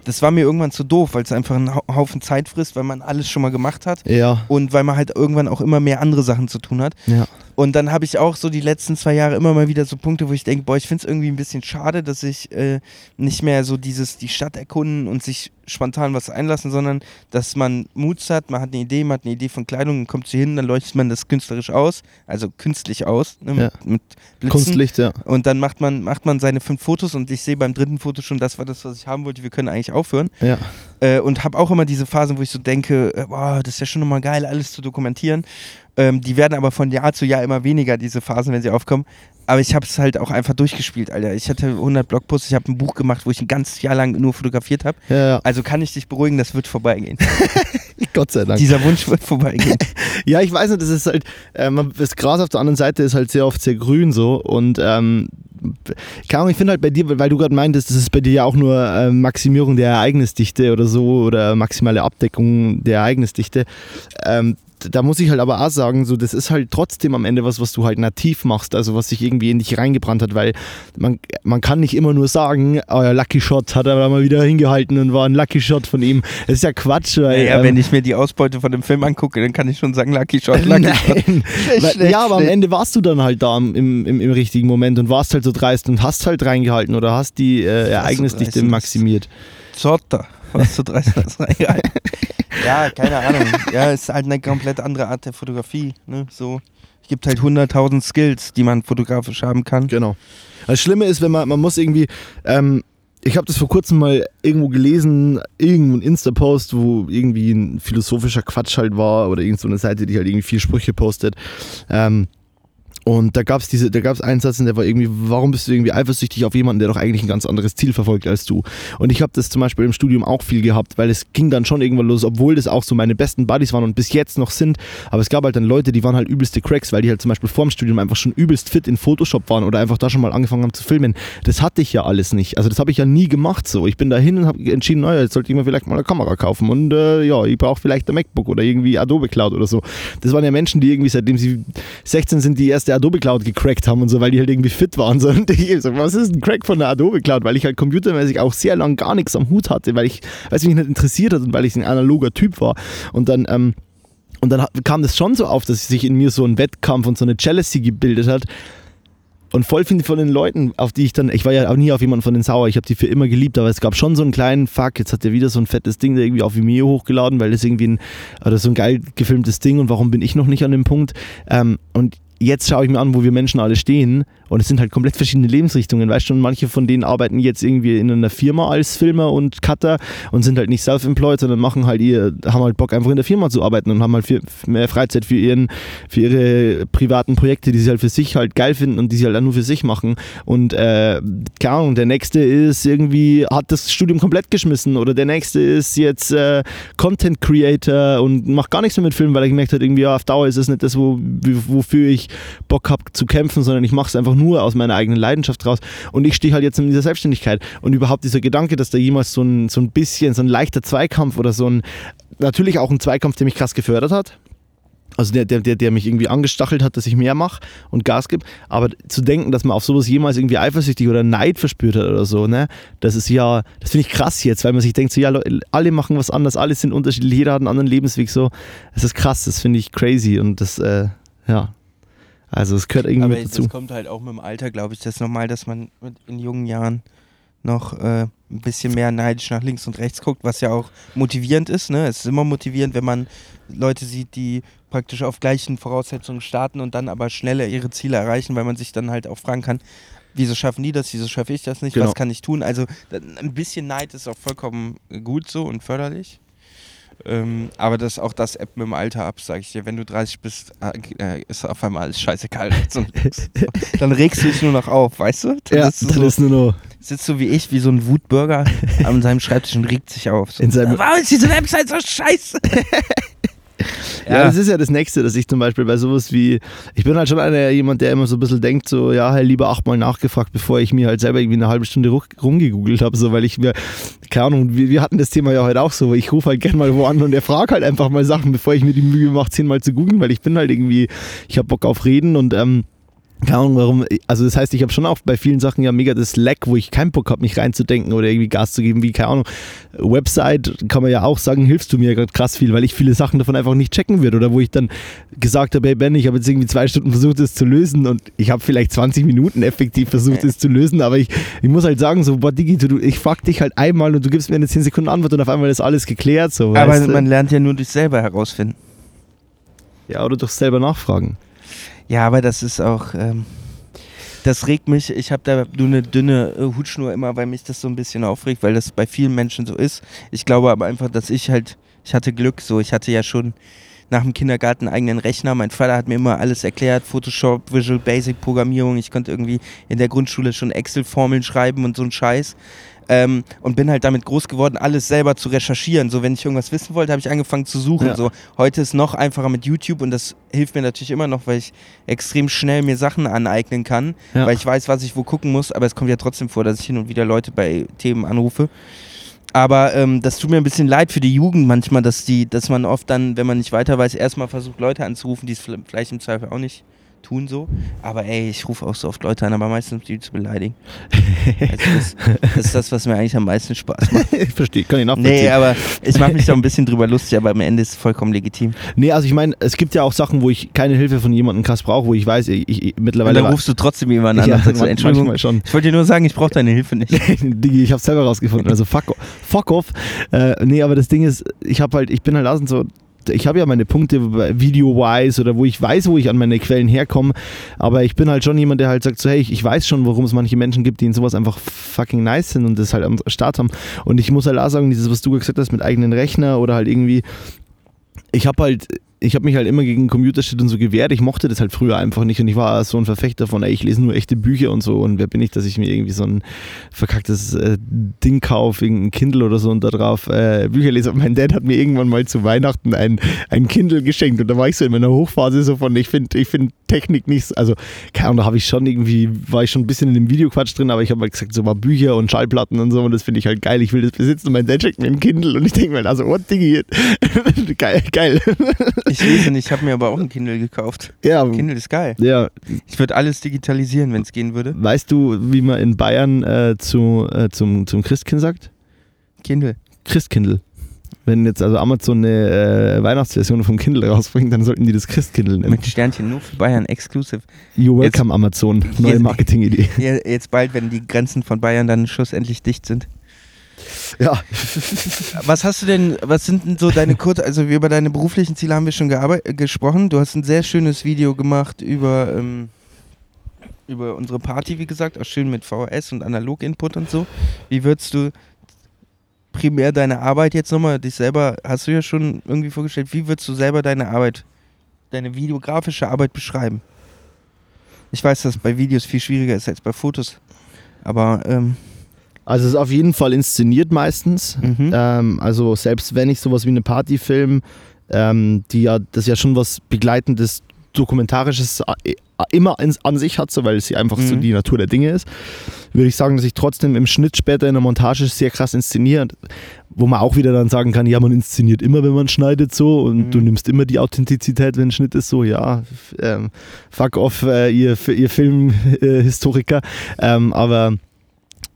Das war mir irgendwann zu doof, weil es einfach einen Hau- Haufen Zeit frisst, weil man alles schon mal gemacht hat Ja, und weil man halt irgendwann auch immer mehr andere Sachen zu tun hat. ja. Und dann habe ich auch so die letzten zwei Jahre immer mal wieder so Punkte, wo ich denke, boah, ich finde es irgendwie ein bisschen schade, dass ich äh, nicht mehr so dieses, die Stadt erkunden und sich spontan was einlassen, sondern dass man Mut hat, man hat eine Idee, man hat eine Idee von Kleidung, dann kommt sie hin, dann leuchtet man das künstlerisch aus, also künstlich aus, ne, Ja. mit, mit Blitzen. Kunstlicht, ja. Und dann macht man, macht man seine fünf Fotos und ich sehe beim dritten Foto schon, das war das, was ich haben wollte, wir können eigentlich aufhören. Ja. Äh, und habe auch immer diese Phasen, wo ich so denke, äh, boah, das ist ja schon nochmal geil, alles zu dokumentieren. Ähm, die werden aber von Jahr zu Jahr immer weniger, diese Phasen, wenn sie aufkommen. Aber ich habe es halt auch einfach durchgespielt, Alter. Ich hatte 100 Blogposts, ich habe ein Buch gemacht, wo ich ein ganzes Jahr lang nur fotografiert habe. Ja, ja. Also kann ich dich beruhigen, das wird vorbeigehen. Gott sei Dank. Dieser Wunsch wird vorbeigehen. Ja, ich weiß nicht, das ist halt, äh, man- das Gras auf der anderen Seite ist halt sehr oft sehr grün so und ähm, keine Ahnung, ich finde halt bei dir, weil du gerade meintest, das ist bei dir ja auch nur äh, Maximierung der Ereignisdichte oder so oder maximale Abdeckung der Ereignisdichte. Ähm, da muss ich halt aber auch sagen, so das ist halt trotzdem am Ende was, was du halt nativ machst, also was sich irgendwie in dich reingebrannt hat, weil man, man kann nicht immer nur sagen, euer Lucky Shot hat er mal wieder hingehalten und war ein Lucky Shot von ihm. Das ist ja Quatsch, weil ja, ähm, wenn ich mir die Ausbeute von dem Film angucke, dann kann ich schon sagen, Lucky Shot, Lucky Shot. Nein. Weil, Schlecht, ja, aber am. Ende warst du dann halt da im, im, im richtigen Moment und warst halt so dreist und hast halt reingehalten oder hast die äh, Ereignisdichte dreist? maximiert. Zotter. Was zu dreist das reingehalten. ja, keine Ahnung. Ja, ist halt eine komplett andere Art der Fotografie. Ne? So. Es gibt halt 100.000 Skills, die man fotografisch haben kann. Genau. Das Schlimme ist, wenn man, man muss irgendwie, ähm, ich habe das vor kurzem mal irgendwo gelesen, irgendein Insta-Post, wo irgendwie ein philosophischer Quatsch halt war oder irgend so eine Seite, die halt irgendwie vier Sprüche postet. Ähm, und da gab es diese, da gab es einen Satz, der war irgendwie, warum bist du irgendwie eifersüchtig auf jemanden, der doch eigentlich ein ganz anderes Ziel verfolgt als du? Und ich habe das zum Beispiel im Studium auch viel gehabt, weil es ging dann schon irgendwann los, obwohl das auch so meine besten Buddies waren und bis jetzt noch sind. Aber es gab halt dann Leute, die waren halt übelste Cracks, weil die halt zum Beispiel vorm Studium einfach schon übelst fit in Photoshop waren oder einfach da schon mal angefangen haben zu filmen. Das hatte ich ja alles nicht. Also das habe ich ja nie gemacht so. Ich bin dahin und habe entschieden, naja, jetzt sollte ich mir vielleicht mal eine Kamera kaufen und äh, ja, ich brauche vielleicht ein MacBook oder irgendwie Adobe Cloud oder so. Das waren ja Menschen, die irgendwie seitdem sie 16 sind, die erste Adobe Cloud gecrackt haben und so, weil die halt irgendwie fit waren. So. Und ich so, was ist ein Crack von der Adobe Cloud? Weil ich halt computermäßig auch sehr lang gar nichts am Hut hatte, weil ich, weil es mich nicht interessiert hat und weil ich ein analoger Typ war. Und dann, ähm, und dann kam das schon so auf, dass sich in mir so ein Wettkampf und so eine Jealousy gebildet hat. Und voll viele von den Leuten, auf die ich dann, ich war ja auch nie auf jemanden von den sauer, ich habe die für immer geliebt, aber es gab schon so einen kleinen Fuck, jetzt hat der wieder so ein fettes Ding da irgendwie auf Vimeo hochgeladen, weil das irgendwie ein, oder so ein geil gefilmtes Ding und warum bin ich noch nicht an dem Punkt? Ähm, und jetzt schaue ich mir an, wo wir Menschen alle stehen und es sind halt komplett verschiedene Lebensrichtungen, weißt du, und manche von denen arbeiten jetzt irgendwie in einer Firma als Filmer und Cutter und sind halt nicht self-employed, sondern machen halt ihr, haben halt Bock einfach in der Firma zu arbeiten und haben halt viel mehr Freizeit für ihren, für ihre privaten Projekte, die sie halt für sich halt geil finden und die sie halt nur für sich machen. Und äh, keine Ahnung, der nächste ist irgendwie, hat das Studium komplett geschmissen oder der nächste ist jetzt äh, Content Creator und macht gar nichts mehr mit Filmen, weil er gemerkt hat, irgendwie ja, auf Dauer ist es nicht das, wo, wofür ich Bock habe zu kämpfen, sondern ich mache es einfach nur aus meiner eigenen Leidenschaft raus. Und ich stehe halt jetzt in dieser Selbstständigkeit. Und überhaupt dieser Gedanke, dass da jemals so ein, so ein bisschen, so ein leichter Zweikampf oder so ein, natürlich auch ein Zweikampf, der mich krass gefördert hat. Also der, der, der, mich irgendwie angestachelt hat, dass ich mehr mache und Gas gebe. Aber zu denken, dass man auf sowas jemals irgendwie eifersüchtig oder Neid verspürt hat oder so, ne? Das ist ja, das finde ich krass jetzt, weil man sich denkt, so ja, alle machen was anderes, alle sind unterschiedlich, jeder hat einen anderen Lebensweg, so. Das ist krass, das finde ich crazy und das, äh, ja. Also es gehört irgendwie Aber mit das dazu. kommt halt auch mit dem Alter, glaube ich, das normal, dass man in jungen Jahren noch äh, ein bisschen mehr neidisch nach links und rechts guckt, was ja auch motivierend ist. Ne? Es ist immer motivierend, wenn man Leute sieht, die praktisch auf gleichen Voraussetzungen starten und dann aber schneller ihre Ziele erreichen, weil man sich dann halt auch fragen kann, wieso schaffen die das, wieso schaffe ich das nicht, Genau. was kann ich tun? Also ein bisschen Neid ist auch vollkommen gut so und förderlich. Ähm, aber das auch das App mit dem Alter ab, sag ich dir. Wenn du 30 bist, äh, ist auf einmal alles scheißegal. So, dann regst du dich nur noch auf, weißt du? Dann Ja, sitzt, du dann so, ist nur noch sitzt du wie ich, wie so ein Wutbürger an seinem Schreibtisch und regt sich auf. So, In seinem- Warum ist diese Website so scheiße? Ja. das ist ja das Nächste, dass ich zum Beispiel bei sowas wie, ich bin halt schon einer, jemand, der immer so ein bisschen denkt, so, ja, halt lieber achtmal nachgefragt, bevor ich mir halt selber irgendwie eine halbe Stunde rumgegoogelt habe, so, weil ich mir, keine Ahnung, wir, wir hatten das Thema ja heute auch so, ich rufe halt gerne mal wo an und er fragt halt einfach mal Sachen, bevor ich mir die Mühe mache, zehnmal zu googeln, weil ich bin halt irgendwie, ich habe Bock auf Reden und ähm, keine Ahnung warum, also das heißt, ich habe schon auch bei vielen Sachen ja mega das Lack, wo ich keinen Bock habe, mich reinzudenken oder irgendwie Gas zu geben, wie, keine Ahnung, Website kann man ja auch sagen, hilfst du mir gerade krass viel, weil ich viele Sachen davon einfach nicht checken würde oder wo ich dann gesagt habe, hey Ben, ich habe jetzt irgendwie zwei Stunden versucht, das zu lösen und ich habe vielleicht 20 Minuten effektiv versucht, das zu lösen, aber ich, ich muss halt sagen, so, boah, Digi, du, ich frag dich halt einmal und du gibst mir eine 10 Sekunden Antwort und auf einmal ist alles geklärt, so, Aber man lernt ja nur durch selber herausfinden. Ja, oder durch selber nachfragen. Ja, aber das ist auch. Ähm, das regt mich. Ich habe da nur eine dünne äh, Hutschnur immer, weil mich das so ein bisschen aufregt, weil das bei vielen Menschen so ist. Ich glaube aber einfach, dass ich halt. Ich hatte Glück so. Ich hatte ja schon nach dem Kindergarten eigenen Rechner. Mein Vater hat mir immer alles erklärt: Photoshop, Visual Basic Programmierung. Ich konnte irgendwie in der Grundschule schon Excel-Formeln schreiben und so ein Scheiß. Ähm, und bin halt damit groß geworden, alles selber zu recherchieren. So, wenn ich irgendwas wissen wollte, habe ich angefangen zu suchen. Ja. So, heute ist noch einfacher mit YouTube und das hilft mir natürlich immer noch, weil ich extrem schnell mir Sachen aneignen kann, ja. weil ich weiß, was ich wo gucken muss. Aber es kommt ja trotzdem vor, dass ich hin und wieder Leute bei Themen anrufe. Aber ähm, das tut mir ein bisschen leid für die Jugend manchmal, dass die, dass man oft dann, wenn man nicht weiter weiß, erstmal versucht, Leute anzurufen, die es vielleicht im Zweifel auch nicht tun so. Aber ey, ich rufe auch so oft Leute an, aber meistens die zu beleidigen. Also das, das, ist das, was mir eigentlich am meisten Spaß macht. ich verstehe, kann ich nachvollziehen. Nee, aber ich mache mich da ein bisschen drüber lustig, aber am Ende ist es vollkommen legitim. Nee, also ich meine, es gibt ja auch Sachen, wo ich keine Hilfe von jemandem krass brauche, wo ich weiß, ich, ich mittlerweile. Und dann rufst du trotzdem jemanden an ja, und sagst, Entschuldigung, schon. ich wollte dir nur sagen, ich brauche deine Hilfe nicht. Digi, ich habe selber rausgefunden, also fuck, fuck off. Äh, nee, aber das Ding ist, ich habe halt, ich bin halt außen so, ich habe ja meine Punkte video-wise oder wo ich weiß, wo ich an meine Quellen herkomme, aber ich bin halt schon jemand, der halt sagt so, hey, ich, ich weiß schon, warum es manche Menschen gibt, die in sowas einfach fucking nice sind und das halt am Start haben. Und ich muss halt auch sagen, dieses, was du gesagt hast mit eigenen Rechner oder halt irgendwie, ich habe halt ich habe mich halt immer gegen Computershit und so gewehrt. Ich mochte das halt früher einfach nicht und ich war so ein Verfechter von, ey, ich lese nur echte Bücher und so und wer bin ich, dass ich mir irgendwie so ein verkacktes äh, Ding kaufe, irgendein Kindle oder so und da drauf äh, Bücher lese. Und mein Dad hat mir irgendwann mal zu Weihnachten ein, ein Kindle geschenkt und da war ich so in meiner Hochphase so von, ich finde ich find Technik nicht, also keine Ahnung, da habe ich schon irgendwie, war ich schon ein bisschen in dem Videoquatsch drin, aber ich habe halt gesagt, so mal Bücher und Schallplatten und so und das finde ich halt geil, ich will das besitzen und mein Dad schenkt mir ein Kindle und ich denke mir, also, what, Diggi, geil, geil. Ich lese nicht, ich habe mir aber auch ein Kindle gekauft. Ja. Kindle ist geil. Ja. Ich würde alles digitalisieren, wenn es gehen würde. Weißt du, wie man in Bayern äh, zu, äh, zum, zum Christkind sagt? Kindle. Christkindl. Wenn jetzt also Amazon eine äh, Weihnachtsversion vom Kindle rausbringt, dann sollten die das Christkindl nennen. Mit Sternchen nur für Bayern exclusive. You welcome jetzt, Amazon. Neue Marketingidee. Jetzt bald, wenn die Grenzen von Bayern dann schlussendlich dicht sind. Ja. Was hast du denn, was sind denn so deine kurz, also über deine beruflichen Ziele haben wir schon gesprochen. Du hast ein sehr schönes Video gemacht über, ähm, über unsere Party, wie gesagt, auch schön mit VHS und Analog-Input und so. Wie würdest du primär deine Arbeit jetzt nochmal, dich selber, hast du ja schon irgendwie vorgestellt, wie würdest du selber deine Arbeit, deine videografische Arbeit beschreiben? Ich weiß, dass bei Videos viel schwieriger ist als bei Fotos, aber ähm, also es ist auf jeden Fall inszeniert meistens. Mhm. Ähm, also selbst wenn ich sowas wie eine Party film, ähm, die ja, das ja schon was begleitendes, dokumentarisches äh, immer ins, an sich hat, so, weil sie einfach mhm. so die Natur der Dinge ist, würde ich sagen, dass ich trotzdem im Schnitt später in der Montage sehr krass inszeniere. Wo man auch wieder dann sagen kann, ja, man inszeniert immer, wenn man schneidet so und mhm. du nimmst immer die Authentizität, wenn ein Schnitt ist so, ja, ähm, fuck off, äh, ihr, ihr Filmhistoriker. Äh, ähm, aber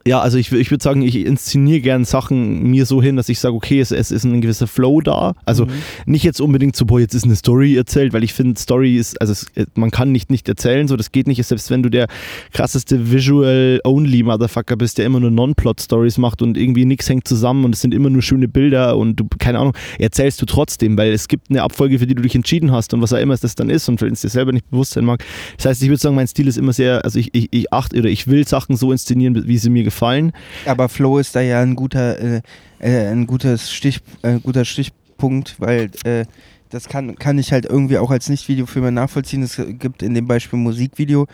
ja, also ich, ich würde sagen, ich inszeniere gern Sachen mir so hin, dass ich sage, okay, es, es ist ein gewisser Flow da. Also mhm. nicht jetzt unbedingt so, boah, jetzt ist eine Story erzählt, weil ich finde, Story ist, also es, man kann nicht nicht erzählen, so das geht nicht, selbst wenn du der krasseste Visual-Only-Motherfucker bist, der immer nur Non-Plot-Stories macht und irgendwie nichts hängt zusammen und es sind immer nur schöne Bilder und du, keine Ahnung, erzählst du trotzdem, weil es gibt eine Abfolge, für die du dich entschieden hast und was auch immer es das dann ist und wenn es dir selber nicht bewusst sein mag. Das heißt, ich würde sagen, mein Stil ist immer sehr, also ich, ich, ich achte oder ich will Sachen so inszenieren, wie sie mir gefallen gefallen. Aber Flow ist da ja ein guter, äh, äh, ein gutes Stich, äh, guter Stichpunkt, weil äh, das kann, kann ich halt irgendwie auch als Nicht-Videofilmer nachvollziehen. Es gibt in dem Beispiel Musikvideo,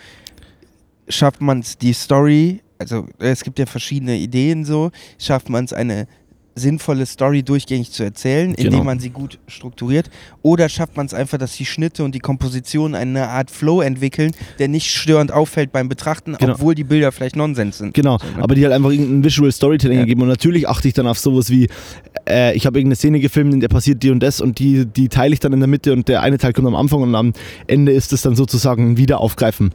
schafft man es die Story, also es gibt ja verschiedene Ideen so, schafft man es eine sinnvolle Story durchgängig zu erzählen, Genau. indem man sie gut strukturiert? Oder schafft man es einfach, dass die Schnitte und die Komposition eine Art Flow entwickeln, der nicht störend auffällt beim Betrachten, Genau. obwohl die Bilder vielleicht Nonsens sind? Genau, So, ne? aber die halt einfach irgendein Visual Storytelling Ja. ergeben. Und natürlich achte ich dann auf sowas wie, äh, ich habe irgendeine Szene gefilmt, in der passiert die und das und die, die teile ich dann in der Mitte und der eine Teil kommt am Anfang und am Ende ist es dann sozusagen ein Wiederaufgreifen.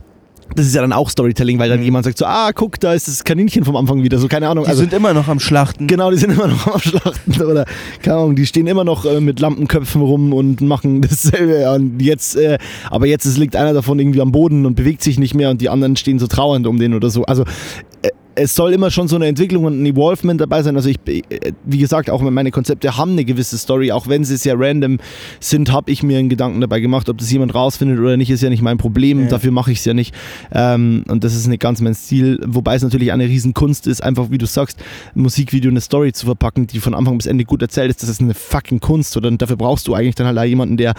Das ist ja dann auch Storytelling, weil dann Mhm. jemand sagt so, ah, guck, da ist das Kaninchen vom Anfang wieder, so keine Ahnung. die also, sind immer noch am Schlachten. Genau, die sind immer noch am Schlachten oder keine Ahnung, die stehen immer noch äh, mit Lampenköpfen rum und machen dasselbe. Und jetzt, äh, aber jetzt ist, liegt einer davon irgendwie am Boden und bewegt sich nicht mehr und die anderen stehen so trauernd um den oder so. Also es soll immer schon so eine Entwicklung und ein Evolvement dabei sein. Also ich, äh, wie gesagt, auch meine Konzepte haben eine gewisse Story, auch wenn sie sehr random sind, habe ich mir einen Gedanken dabei gemacht, ob das jemand rausfindet oder nicht, ist ja nicht mein Problem. Ja. Dafür mache ich es ja nicht. Ähm, und das ist nicht ganz mein Stil, wobei es natürlich eine Riesenkunst ist, einfach wie du sagst, ein Musikvideo eine Story zu verpacken, die von Anfang bis Ende gut erzählt ist. Das ist eine fucking Kunst. Oder dafür brauchst du eigentlich dann halt jemanden, der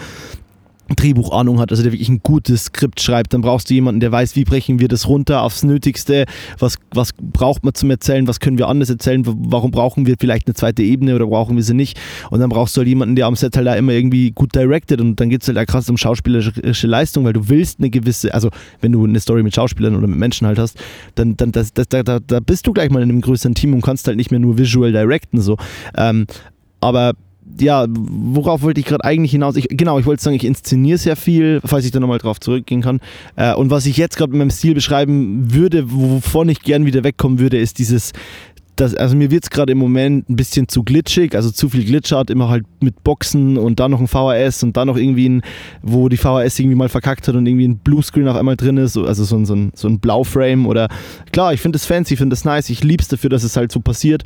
Drehbuchahnung hat, also der wirklich ein gutes Skript schreibt, dann brauchst du jemanden, der weiß, wie brechen wir das runter aufs Nötigste, was, was braucht man zum Erzählen, was können wir anders erzählen, warum brauchen wir vielleicht eine zweite Ebene oder brauchen wir sie nicht? Und dann brauchst du halt jemanden, der am Set halt da immer irgendwie gut directed und dann geht es halt auch krass um schauspielerische Leistung, weil du willst eine gewisse, also wenn du eine Story mit Schauspielern oder mit Menschen halt hast, dann, dann das, das, da, da, da bist du gleich mal in einem größeren Team und kannst halt nicht mehr nur visual directen so, ähm, aber ja, worauf wollte ich gerade eigentlich hinaus? Ich, genau, ich wollte sagen, ich inszeniere sehr viel, falls ich da nochmal drauf zurückgehen kann. Äh, und was ich jetzt gerade mit meinem Stil beschreiben würde, wovon ich gern wieder wegkommen würde, ist dieses. Das, also mir wird es gerade im Moment ein bisschen zu glitschig, also zu viel Glitchart, immer halt mit Boxen und dann noch ein VHS und dann noch irgendwie ein, wo die VHS irgendwie mal verkackt hat und irgendwie ein Bluescreen auf einmal drin ist, so- also so ein, so ein, so ein Blauframe oder klar, ich finde das fancy, ich finde das nice, ich lieb's dafür, dass es halt so passiert.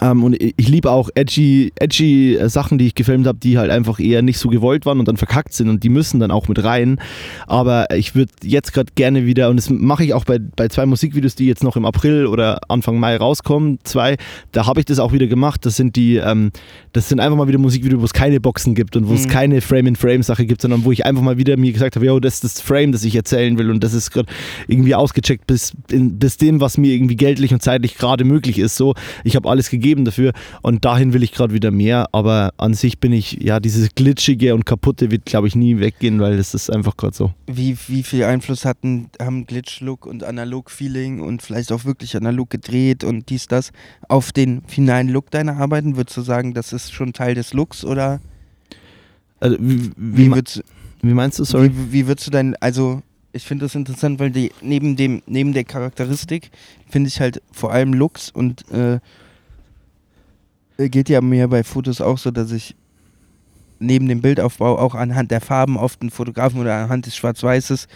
Ähm, und ich, ich liebe auch edgy, edgy äh, Sachen, die ich gefilmt habe, die halt einfach eher nicht so gewollt waren und dann verkackt sind und die müssen dann auch mit rein. Aber ich würde jetzt gerade gerne wieder, und das mache ich auch bei, bei zwei Musikvideos, die jetzt noch im April oder Anfang Mai rauskommen, zwei, da habe ich das auch wieder gemacht. Das sind die, ähm, das sind einfach mal wieder Musikvideos, wo es keine Boxen gibt und wo es Mhm. keine Frame-in-Frame-Sache gibt, sondern wo ich einfach mal wieder mir gesagt habe, yo, das ist das Frame, das ich erzählen will und das ist gerade irgendwie ausgecheckt bis, in, bis dem, was mir irgendwie geldlich und zeitlich gerade möglich ist. So, ich habe alles gegeben dafür und dahin will ich gerade wieder mehr, aber an sich bin ich, ja, dieses Glitschige und Kaputte wird, glaube ich, nie weggehen, weil das ist einfach gerade so. Wie, wie viel Einfluss hatten, haben Glitch-Look und Analog-Feeling und vielleicht auch wirklich analog gedreht und dies, das auf den finalen Look deiner Arbeiten? Würdest du sagen, das ist schon Teil des Looks oder Also, wie, wie, wie, würdest, wie meinst du, sorry? wie, wie würdest du dein, also ich finde das interessant, weil die, neben, dem, neben der Charakteristik finde ich halt vor allem Looks und äh, geht ja mir bei Fotos auch so, dass ich neben dem Bildaufbau auch anhand der Farben oft einen Fotografen oder anhand des Schwarz-Weißes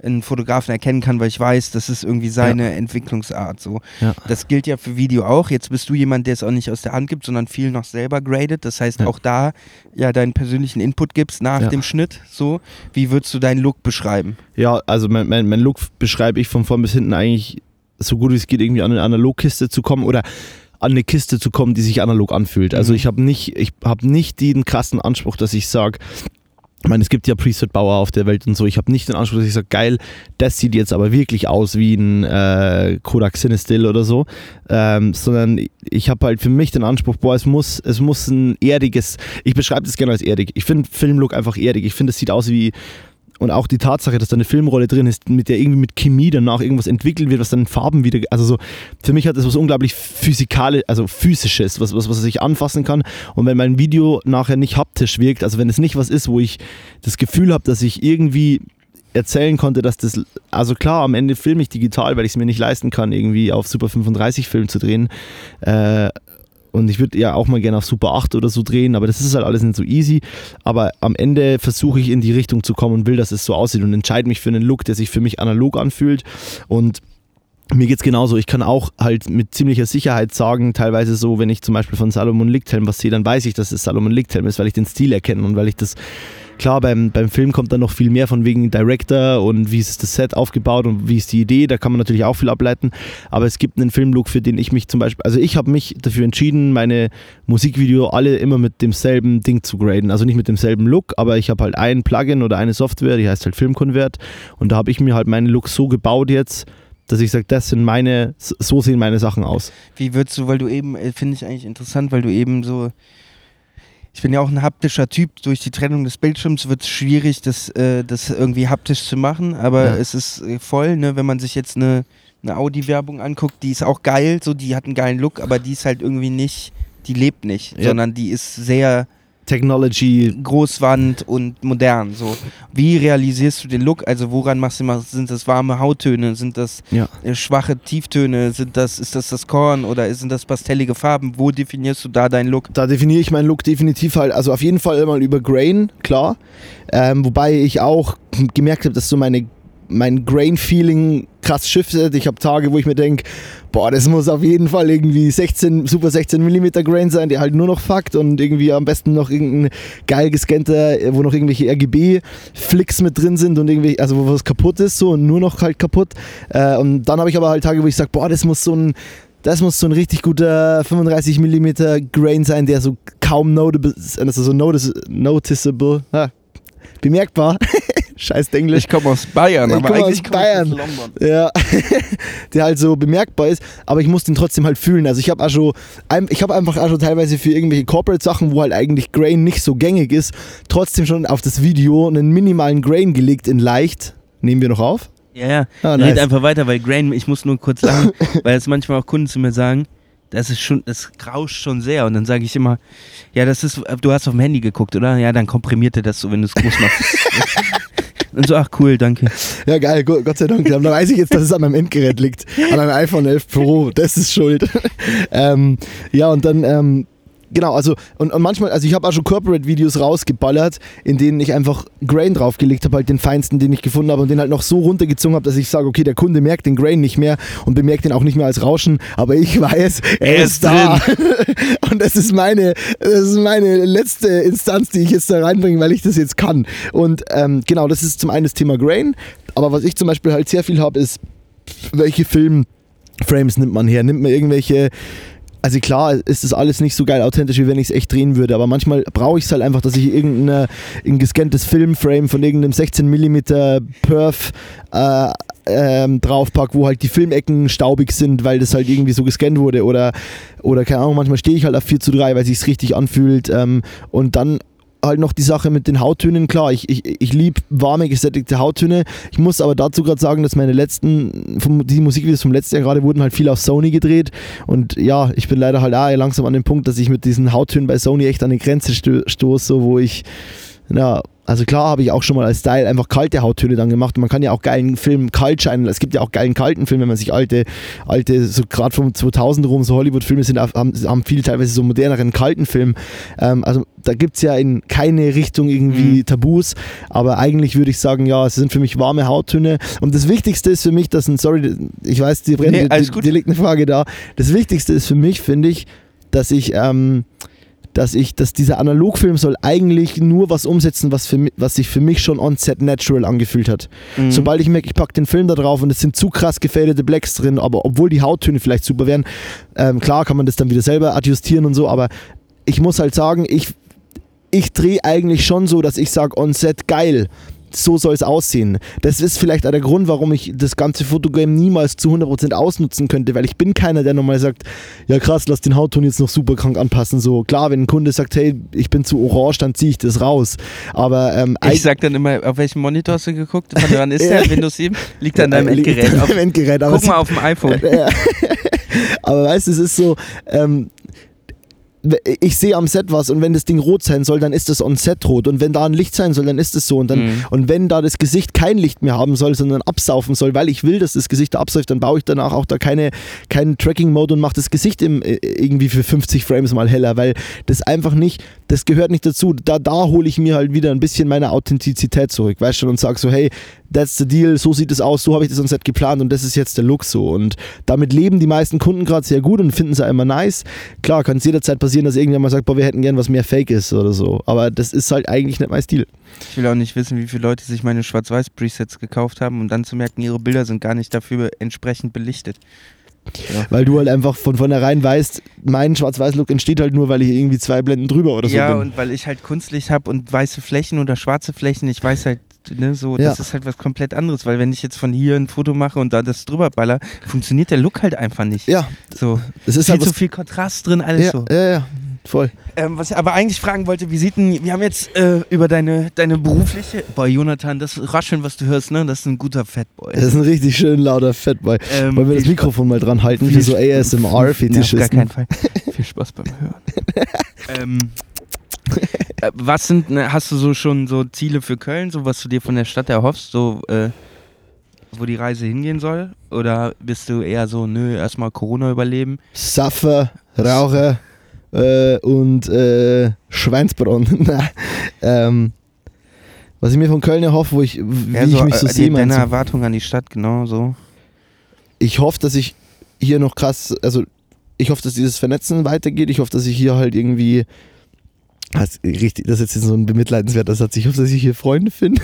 einen Fotografen erkennen kann, weil ich weiß, das ist irgendwie seine Entwicklungsart so. Ja. Das gilt ja für Video auch. Jetzt bist du jemand, der es auch nicht aus der Hand gibt, sondern viel noch selber gradet. Das heißt, Ja. auch da ja deinen persönlichen Input gibst nach Ja. dem Schnitt. So, wie würdest du deinen Look beschreiben? Ja, also mein, mein, mein Look beschreibe ich von vorn bis hinten eigentlich so gut wie es geht, irgendwie an eine Analogkiste zu kommen oder an eine Kiste zu kommen, die sich analog anfühlt. Also Mhm. ich habe nicht, ich habe nicht den krassen Anspruch, dass ich sage, ich meine, es gibt ja Preset-Bauer auf der Welt und so. Ich habe nicht den Anspruch, dass ich sage, geil, das sieht jetzt aber wirklich aus wie ein äh, Kodak Cinestill oder so. Ähm, sondern ich habe halt für mich den Anspruch, boah, es muss, es muss ein erdiges, ich beschreibe das gerne als erdig. Ich finde Filmlook einfach erdig. Ich finde, es sieht aus wie, und auch die Tatsache, dass da eine Filmrolle drin ist, mit der irgendwie mit Chemie danach irgendwas entwickelt wird, was dann in Farben wieder, also so, für mich hat das was unglaublich physikalisch, also physisches, was, was, was ich anfassen kann. Und wenn mein Video nachher nicht haptisch wirkt, also wenn es nicht was ist, wo ich das Gefühl habe, dass ich irgendwie erzählen konnte, dass das, also klar, am Ende filme ich digital, weil ich es mir nicht leisten kann, irgendwie auf Super 35 Film zu drehen. Äh, und ich würde ja auch mal gerne auf Super 8 oder so drehen, aber das ist halt alles nicht so easy. Aber am Ende versuche ich in die Richtung zu kommen und will, dass es so aussieht und entscheide mich für einen Look, der sich für mich analog anfühlt. Und mir geht's genauso. Ich kann auch halt mit ziemlicher Sicherheit sagen, teilweise so, wenn ich zum Beispiel von Salomon Lichthelm was sehe, dann weiß ich, dass es Salomon Lichthelm ist, weil ich den Stil erkenne und weil ich das Klar, beim, beim Film kommt dann noch viel mehr von wegen Director und wie ist das Set aufgebaut und wie ist die Idee, da kann man natürlich auch viel ableiten. Aber es gibt einen Filmlook, für den ich mich zum Beispiel, also ich habe mich dafür entschieden, meine Musikvideo alle immer mit demselben Ding zu graden. Also nicht mit demselben Look, aber ich habe halt ein Plugin oder eine Software, die heißt halt Filmconvert und da habe ich mir halt meinen Look so gebaut jetzt, dass ich sage, das sind meine, so sehen meine Sachen aus. Wie würdest du, weil du eben, äh, finde ich eigentlich interessant, weil du eben so, ich bin ja auch ein haptischer Typ, durch die Trennung des Bildschirms wird es schwierig, das, äh, das irgendwie haptisch zu machen, aber Ja. es ist äh, voll, ne, wenn man sich jetzt eine, eine Audi-Werbung anguckt, die ist auch geil, so, die hat einen geilen Look, aber die ist halt irgendwie nicht, die lebt nicht, Ja. sondern die ist sehr Technology, Großwand und modern. So. Wie realisierst du den Look? Also woran machst du immer, sind das warme Hauttöne, sind das ja. äh, schwache Tieftöne, sind das, ist das das Korn oder sind das pastellige Farben? Wo definierst du da deinen Look? Da definiere ich meinen Look definitiv halt, also auf jeden Fall mal über Grain, klar. Ähm, wobei ich auch gemerkt habe, dass so meine, mein Grain-Feeling krass shiftet. Ich habe Tage, wo ich mir denke, boah, das muss auf jeden Fall irgendwie 16, super 16 mm Grain sein, der halt nur noch fuckt und irgendwie am besten noch irgendein geil gescannter, wo noch irgendwelche RGB-Flicks mit drin sind und irgendwie, also wo was kaputt ist so und nur noch halt kaputt. Äh, und dann habe ich aber halt Tage, wo ich sage, boah, das muss so ein das muss so ein richtig guter 35 mm Grain sein, der so kaum notable, also so notice, noticeable, ah, bemerkbar. Scheiß Englisch. Ich komme aus Bayern, Ich aber komme aus eigentlich komme ich Bayern. aus London. Ja, der halt so bemerkbar ist, aber ich muss den trotzdem halt fühlen. Also ich habe ein- ich habe einfach schon teilweise für irgendwelche Corporate-Sachen, wo halt eigentlich Grain nicht so gängig ist, trotzdem schon auf das Video einen minimalen Grain gelegt in leicht. Nehmen wir noch auf? Ja, ja. Ah, Red nice. einfach weiter, weil Grain, ich muss nur kurz sagen, weil es manchmal auch Kunden zu mir sagen, das ist schon, das rauscht schon sehr. Und dann sage ich immer, ja, das ist, du hast auf dem Handy geguckt, oder? Ja, dann komprimiert er das so, wenn du es groß machst. Und so, ach cool, danke. Ja, geil, Go- Gott sei Dank. Dann weiß ich jetzt, dass es an meinem Endgerät liegt. An einem iPhone 11 Pro. Das ist schuld. ähm, ja, und dann, ähm, genau, also, und, und manchmal, also ich habe auch schon Corporate-Videos rausgeballert, in denen ich einfach Grain draufgelegt habe, halt den feinsten, den ich gefunden habe und den halt noch so runtergezogen habe, dass ich sage, okay, der Kunde merkt den Grain nicht mehr und bemerkt den auch nicht mehr als Rauschen, aber ich weiß, er, Er ist, ist da. und das ist meine, das ist meine letzte Instanz, die ich jetzt da reinbringe, weil ich das jetzt kann. Und ähm, genau, das ist zum einen das Thema Grain, aber was ich zum Beispiel halt sehr viel habe, ist, welche Filmframes nimmt man her? Nimmt man irgendwelche. Also klar ist das alles nicht so geil authentisch, wie wenn ich es echt drehen würde, aber manchmal brauche ich es halt einfach, dass ich irgendein ein gescanntes Filmframe von irgendeinem 16 mm Perf äh, ähm, draufpack, wo halt die Filmecken staubig sind, weil das halt irgendwie so gescannt wurde oder, oder keine Ahnung, manchmal stehe ich halt auf 4 zu 3, weil sich richtig anfühlt ähm, und dann halt noch die Sache mit den Hauttönen. Klar, ich, ich, ich liebe warme, gesättigte Hauttöne. Ich muss aber dazu gerade sagen, dass meine letzten, vom, die Musikvideos vom letzten Jahr gerade wurden halt viel auf Sony gedreht. Und ja, ich bin leider halt auch langsam an dem Punkt, dass ich mit diesen Hauttönen bei Sony echt an die Grenze sto stoße, so, wo ich, ja, also klar habe ich auch schon mal als Style einfach kalte Hauttöne dann gemacht. Und man kann ja auch geilen Film kalt scheinen. Es gibt ja auch geilen kalten Film, wenn man sich alte, alte so gerade vom 2000 rum, so Hollywood-Filme sind, haben, haben viel teilweise so moderneren kalten Film. Ähm, also da gibt es ja in keine Richtung irgendwie Mhm. Tabus. Aber eigentlich würde ich sagen, ja, es sind für mich warme Hauttöne. Und das Wichtigste ist für mich, dass ein, sorry, ich weiß, die brennt, Nee, die, gut. die liegt eine Frage da. Das Wichtigste ist für mich, finde ich, dass ich, ähm, dass ich, dass dieser Analogfilm soll eigentlich nur was umsetzen, was, für, was sich für mich schon on-set natural angefühlt hat. Mhm. Sobald ich merke, ich packe den Film da drauf und es sind zu krass gefadete Blacks drin, aber obwohl die Hauttöne vielleicht super wären, ähm, klar kann man das dann wieder selber adjustieren und so, aber ich muss halt sagen, ich, ich drehe eigentlich schon so, dass ich sage, on-set geil. So soll es aussehen. Das ist vielleicht auch der Grund, warum ich das ganze Fotogame niemals zu 100% ausnutzen könnte, weil ich bin keiner, der nochmal sagt, ja krass, lass den Hautton jetzt noch super krank anpassen. So klar, wenn ein Kunde sagt, hey, ich bin zu orange, dann ziehe ich das raus. Aber ähm, Ich sag dann immer, auf welchem Monitor hast du geguckt? Von wann ist der? Windows 7? Liegt an deinem Endgerät. an Auf, meinem Endgerät. Guck mal auf dem iPhone. Aber weißt du, es ist so, ähm, ich sehe am Set was und wenn das Ding rot sein soll, dann ist das on Set rot. Und wenn da ein Licht sein soll, dann ist es so. Und, dann, Mhm. und wenn da das Gesicht kein Licht mehr haben soll, sondern absaufen soll, weil ich will, dass das Gesicht da absäuft, dann baue ich danach auch da keine, keinen Tracking-Mode und mache das Gesicht im, äh, irgendwie für 50 Frames mal heller, weil das einfach nicht, das gehört nicht dazu. Da, da hole ich mir halt wieder ein bisschen meine Authentizität zurück, weißt du, und sage so, hey, that's the deal, so sieht es aus, so habe ich das on Set geplant und das ist jetzt der Look so. Und damit leben die meisten Kunden gerade sehr gut und finden es auch immer nice. Klar, kann es jederzeit passieren, dass irgendjemand mal sagt, boah, wir hätten gern was mehr Fake ist oder so. Aber das ist halt eigentlich nicht mein Stil. Ich will auch nicht wissen, wie viele Leute sich meine Schwarz-Weiß-Presets gekauft haben, um dann zu merken, ihre Bilder sind gar nicht dafür entsprechend belichtet. Weil du halt einfach von vornherein weißt, mein Schwarz-Weiß-Look entsteht halt nur, weil ich irgendwie zwei Blenden drüber oder so ja, bin. und weil ich halt Kunstlicht habe und weiße Flächen oder schwarze Flächen, ich weiß halt ne, so, das Ja. ist halt was komplett anderes, weil wenn ich jetzt von hier ein Foto mache und da das drüber baller, funktioniert der Look halt einfach nicht. Ja, So, es ist viel halt zu viel Kontrast drin, alles ja, so. ja, ja, voll. Ähm, was ich aber eigentlich fragen wollte, wie sieht denn, wir haben jetzt äh, über deine, deine berufliche, boah Jonathan, das Rascheln, was du hörst, ne, das ist ein guter Fatboy. Das ist ein richtig schön lauter Fatboy. Ähm, Wollen wir das Mikrofon mal dran halten Viel für so Sp- Nee, auf gar ASMR-Fetischisten? keinen Fall. Viel Spaß beim Hören. ähm, äh, was sind, ne, hast du so schon so Ziele für Köln, so was du dir von der Stadt erhoffst, so äh, wo die Reise hingehen soll? Oder bist du eher so, nö, erstmal Corona überleben? Saffe, Rauche äh, und äh, Schweinsbraten. Na, ähm, was ich mir von Köln erhoffe, wo ich, wie Ja, ich mich so äh, sehe, deine? Erwartung an die Stadt, genau so. ich hoffe, dass ich hier noch krass, also ich hoffe, dass dieses Vernetzen weitergeht. Ich hoffe, dass ich hier halt irgendwie, das, ist jetzt so ein bemitleidenswerter Satz, ich hoffe, dass ich hier Freunde finde.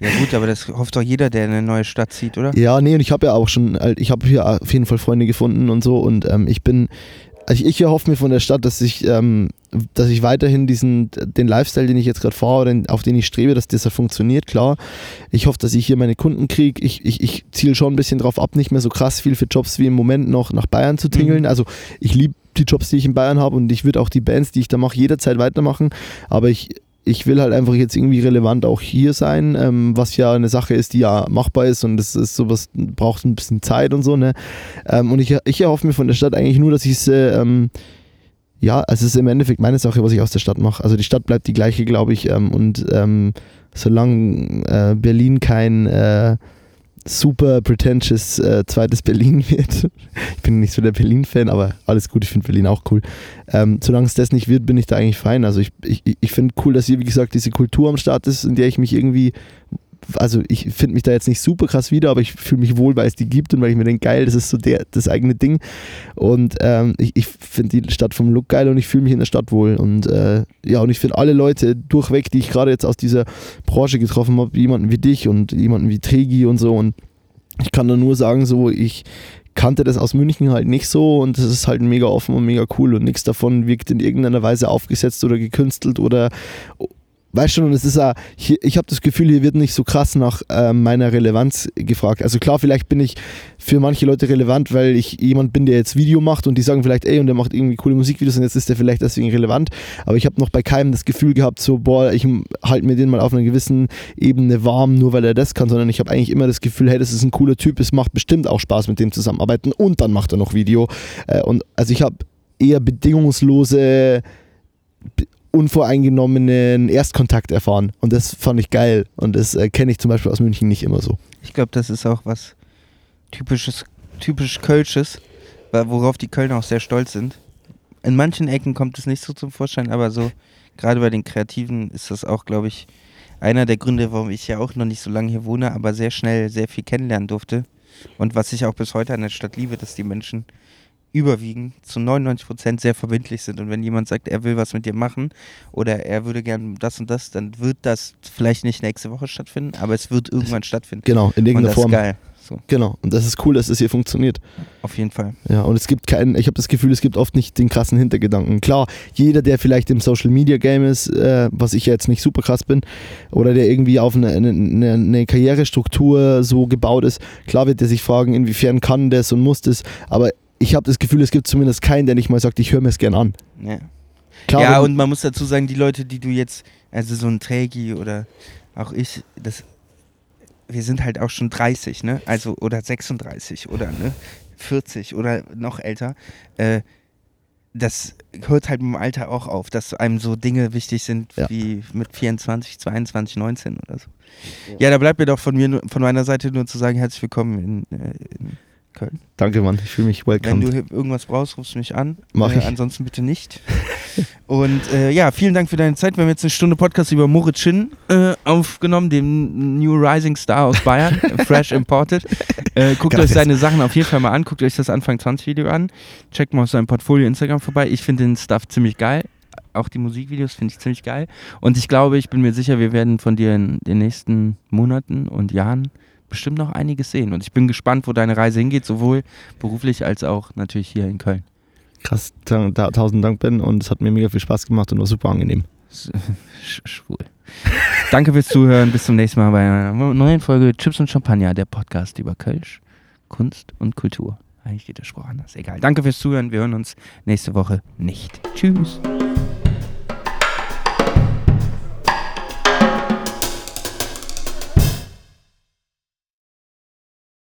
Ja gut, aber das hofft doch jeder, der in eine neue Stadt zieht, oder? Ja, nee, und ich habe ja auch schon, halt, ich habe hier auf jeden Fall Freunde gefunden und so und ähm, ich bin, also ich erhoffe mir von der Stadt, dass ich, ähm, dass ich weiterhin diesen, den Lifestyle, den ich jetzt gerade fahre, den- auf den ich strebe, dass das halt funktioniert, klar. Ich hoffe, dass ich hier meine Kunden kriege. Ich, ich, ich ziele schon ein bisschen drauf ab, nicht mehr so krass viel für Jobs wie im Moment noch nach Bayern zu tingeln. Mhm. Also ich liebe die Jobs, die ich in Bayern habe und ich würde auch die Bands, die ich da mache, jederzeit weitermachen. Aber ich, ich will halt einfach jetzt irgendwie relevant auch hier sein, ähm, was ja eine Sache ist, die ja machbar ist und das ist sowas, braucht ein bisschen Zeit und so, ne? Ähm, und ich, ich erhoffe mir von der Stadt eigentlich nur, dass ich es, äh, ähm, ja, also es ist im Endeffekt meine Sache, was ich aus der Stadt mache. Also die Stadt bleibt die gleiche, glaube ich, ähm, und ähm, solange äh, Berlin kein äh, super pretentious äh, zweites Berlin wird, ich bin nicht so der Berlin-Fan, aber alles gut, ich finde Berlin auch cool. Ähm, solange es das nicht wird, bin ich da eigentlich fein. Also ich, ich, ich finde cool, dass hier, wie gesagt, diese Kultur am Start ist, in der ich mich irgendwie, also ich finde mich da jetzt nicht super krass wieder, aber ich fühle mich wohl, weil es die gibt und weil ich mir denke, geil, das ist so der, das eigene Ding. Und ähm, ich, ich finde die Stadt vom Look geil und ich fühle mich in der Stadt wohl. Und äh, ja, und ich finde alle Leute durchweg, die ich gerade jetzt aus dieser Branche getroffen habe, jemanden wie dich und jemanden wie Tregi und so. Und ich kann da nur sagen, so, ich kannte das aus München halt nicht so und das ist halt mega offen und mega cool und nichts davon wirkt in irgendeiner Weise aufgesetzt oder gekünstelt oder weißt schon, und es ist hier, ich habe das Gefühl, hier wird nicht so krass nach äh, meiner Relevanz gefragt. Also klar, vielleicht bin ich für manche Leute relevant, weil ich jemand bin, der jetzt Video macht und die sagen vielleicht, ey, und der macht irgendwie coole Musikvideos und jetzt ist der vielleicht deswegen relevant. Aber ich habe noch bei keinem das Gefühl gehabt, so, boah, ich halte mir den mal auf einer gewissen Ebene warm, nur weil er das kann, sondern ich habe eigentlich immer das Gefühl, hey, das ist ein cooler Typ, es macht bestimmt auch Spaß mit dem zusammenarbeiten und dann macht er noch Video. Äh, und also ich habe eher bedingungslose unvoreingenommenen Erstkontakt erfahren. Und das fand ich geil. Und das äh, kenne ich zum Beispiel aus München nicht immer so. Ich glaube, das ist auch was typisches, typisch Kölsches, worauf die Kölner auch sehr stolz sind. In manchen Ecken kommt es nicht so zum Vorschein, aber so gerade bei den Kreativen ist das auch, glaube ich, einer der Gründe, warum ich ja auch noch nicht so lange hier wohne, aber sehr schnell sehr viel kennenlernen durfte. Und was ich auch bis heute an der Stadt liebe, dass die Menschen überwiegend zu 99 Prozent sehr verbindlich sind. Und wenn jemand sagt, er will was mit dir machen oder er würde gern das und das, dann wird das vielleicht nicht nächste Woche stattfinden, aber es wird irgendwann stattfinden. Genau, in Und irgendeiner das ist Form. geil. So, Genau. Und das ist cool, dass das hier funktioniert. auf jeden Fall. Ja, und es gibt keinen, ich habe das Gefühl, es gibt oft nicht den krassen Hintergedanken. Klar, jeder, der vielleicht im Social Media Game ist, äh, was ich jetzt nicht super krass bin, oder der irgendwie auf eine, eine, eine- eine Karrierestruktur so gebaut ist, klar wird der sich fragen, inwiefern kann das und muss das, aber ich habe das Gefühl, es gibt zumindest keinen, der nicht mal sagt, ich höre mir es gern an. Ja, Klar, ja und man muss dazu sagen, die Leute, die du jetzt, also so ein Trägi oder auch ich, das, wir sind halt auch schon 30, ne? Also, oder 36 oder ne? 40 oder noch älter. Äh, das hört halt mit dem Alter auch auf, dass einem so Dinge wichtig sind Ja. wie mit 24, 22, 19 oder so. Ja, da bleibt mir doch von mir, nur- von meiner Seite nur zu sagen, herzlich willkommen in, äh, in Köln. Danke, Mann, ich fühle mich Wenn welcome. du hier irgendwas brauchst, rufst du mich an. Mach äh, ich. Ansonsten bitte nicht. Und äh, ja, vielen Dank für deine Zeit. Wir haben jetzt eine Stunde Podcast über Moritz Schinn äh, aufgenommen, dem New Rising Star aus Bayern, fresh imported. Äh, guckt Geil. euch seine Sachen auf jeden Fall mal an. Guckt euch das Anfang 20 Video an. Checkt mal auf seinem Portfolio Instagram vorbei. Ich finde den Stuff ziemlich geil. Auch die Musikvideos finde ich ziemlich geil. Und ich glaube, ich bin mir sicher, wir werden von dir in den nächsten Monaten und Jahren bestimmt noch einiges sehen. Und ich bin gespannt, wo deine Reise hingeht, sowohl beruflich als auch natürlich hier in Köln. Krass, ta tausend Dank, Ben, und es hat mir mega viel Spaß gemacht und war super angenehm. Sch schwul. Danke fürs Zuhören. Bis zum nächsten Mal bei einer neuen Folge Chips und Champagner, der Podcast über Kölsch, Kunst und Kultur. Eigentlich geht der Spruch anders. Egal. Danke fürs Zuhören. Wir hören uns nächste Woche nicht. Tschüss.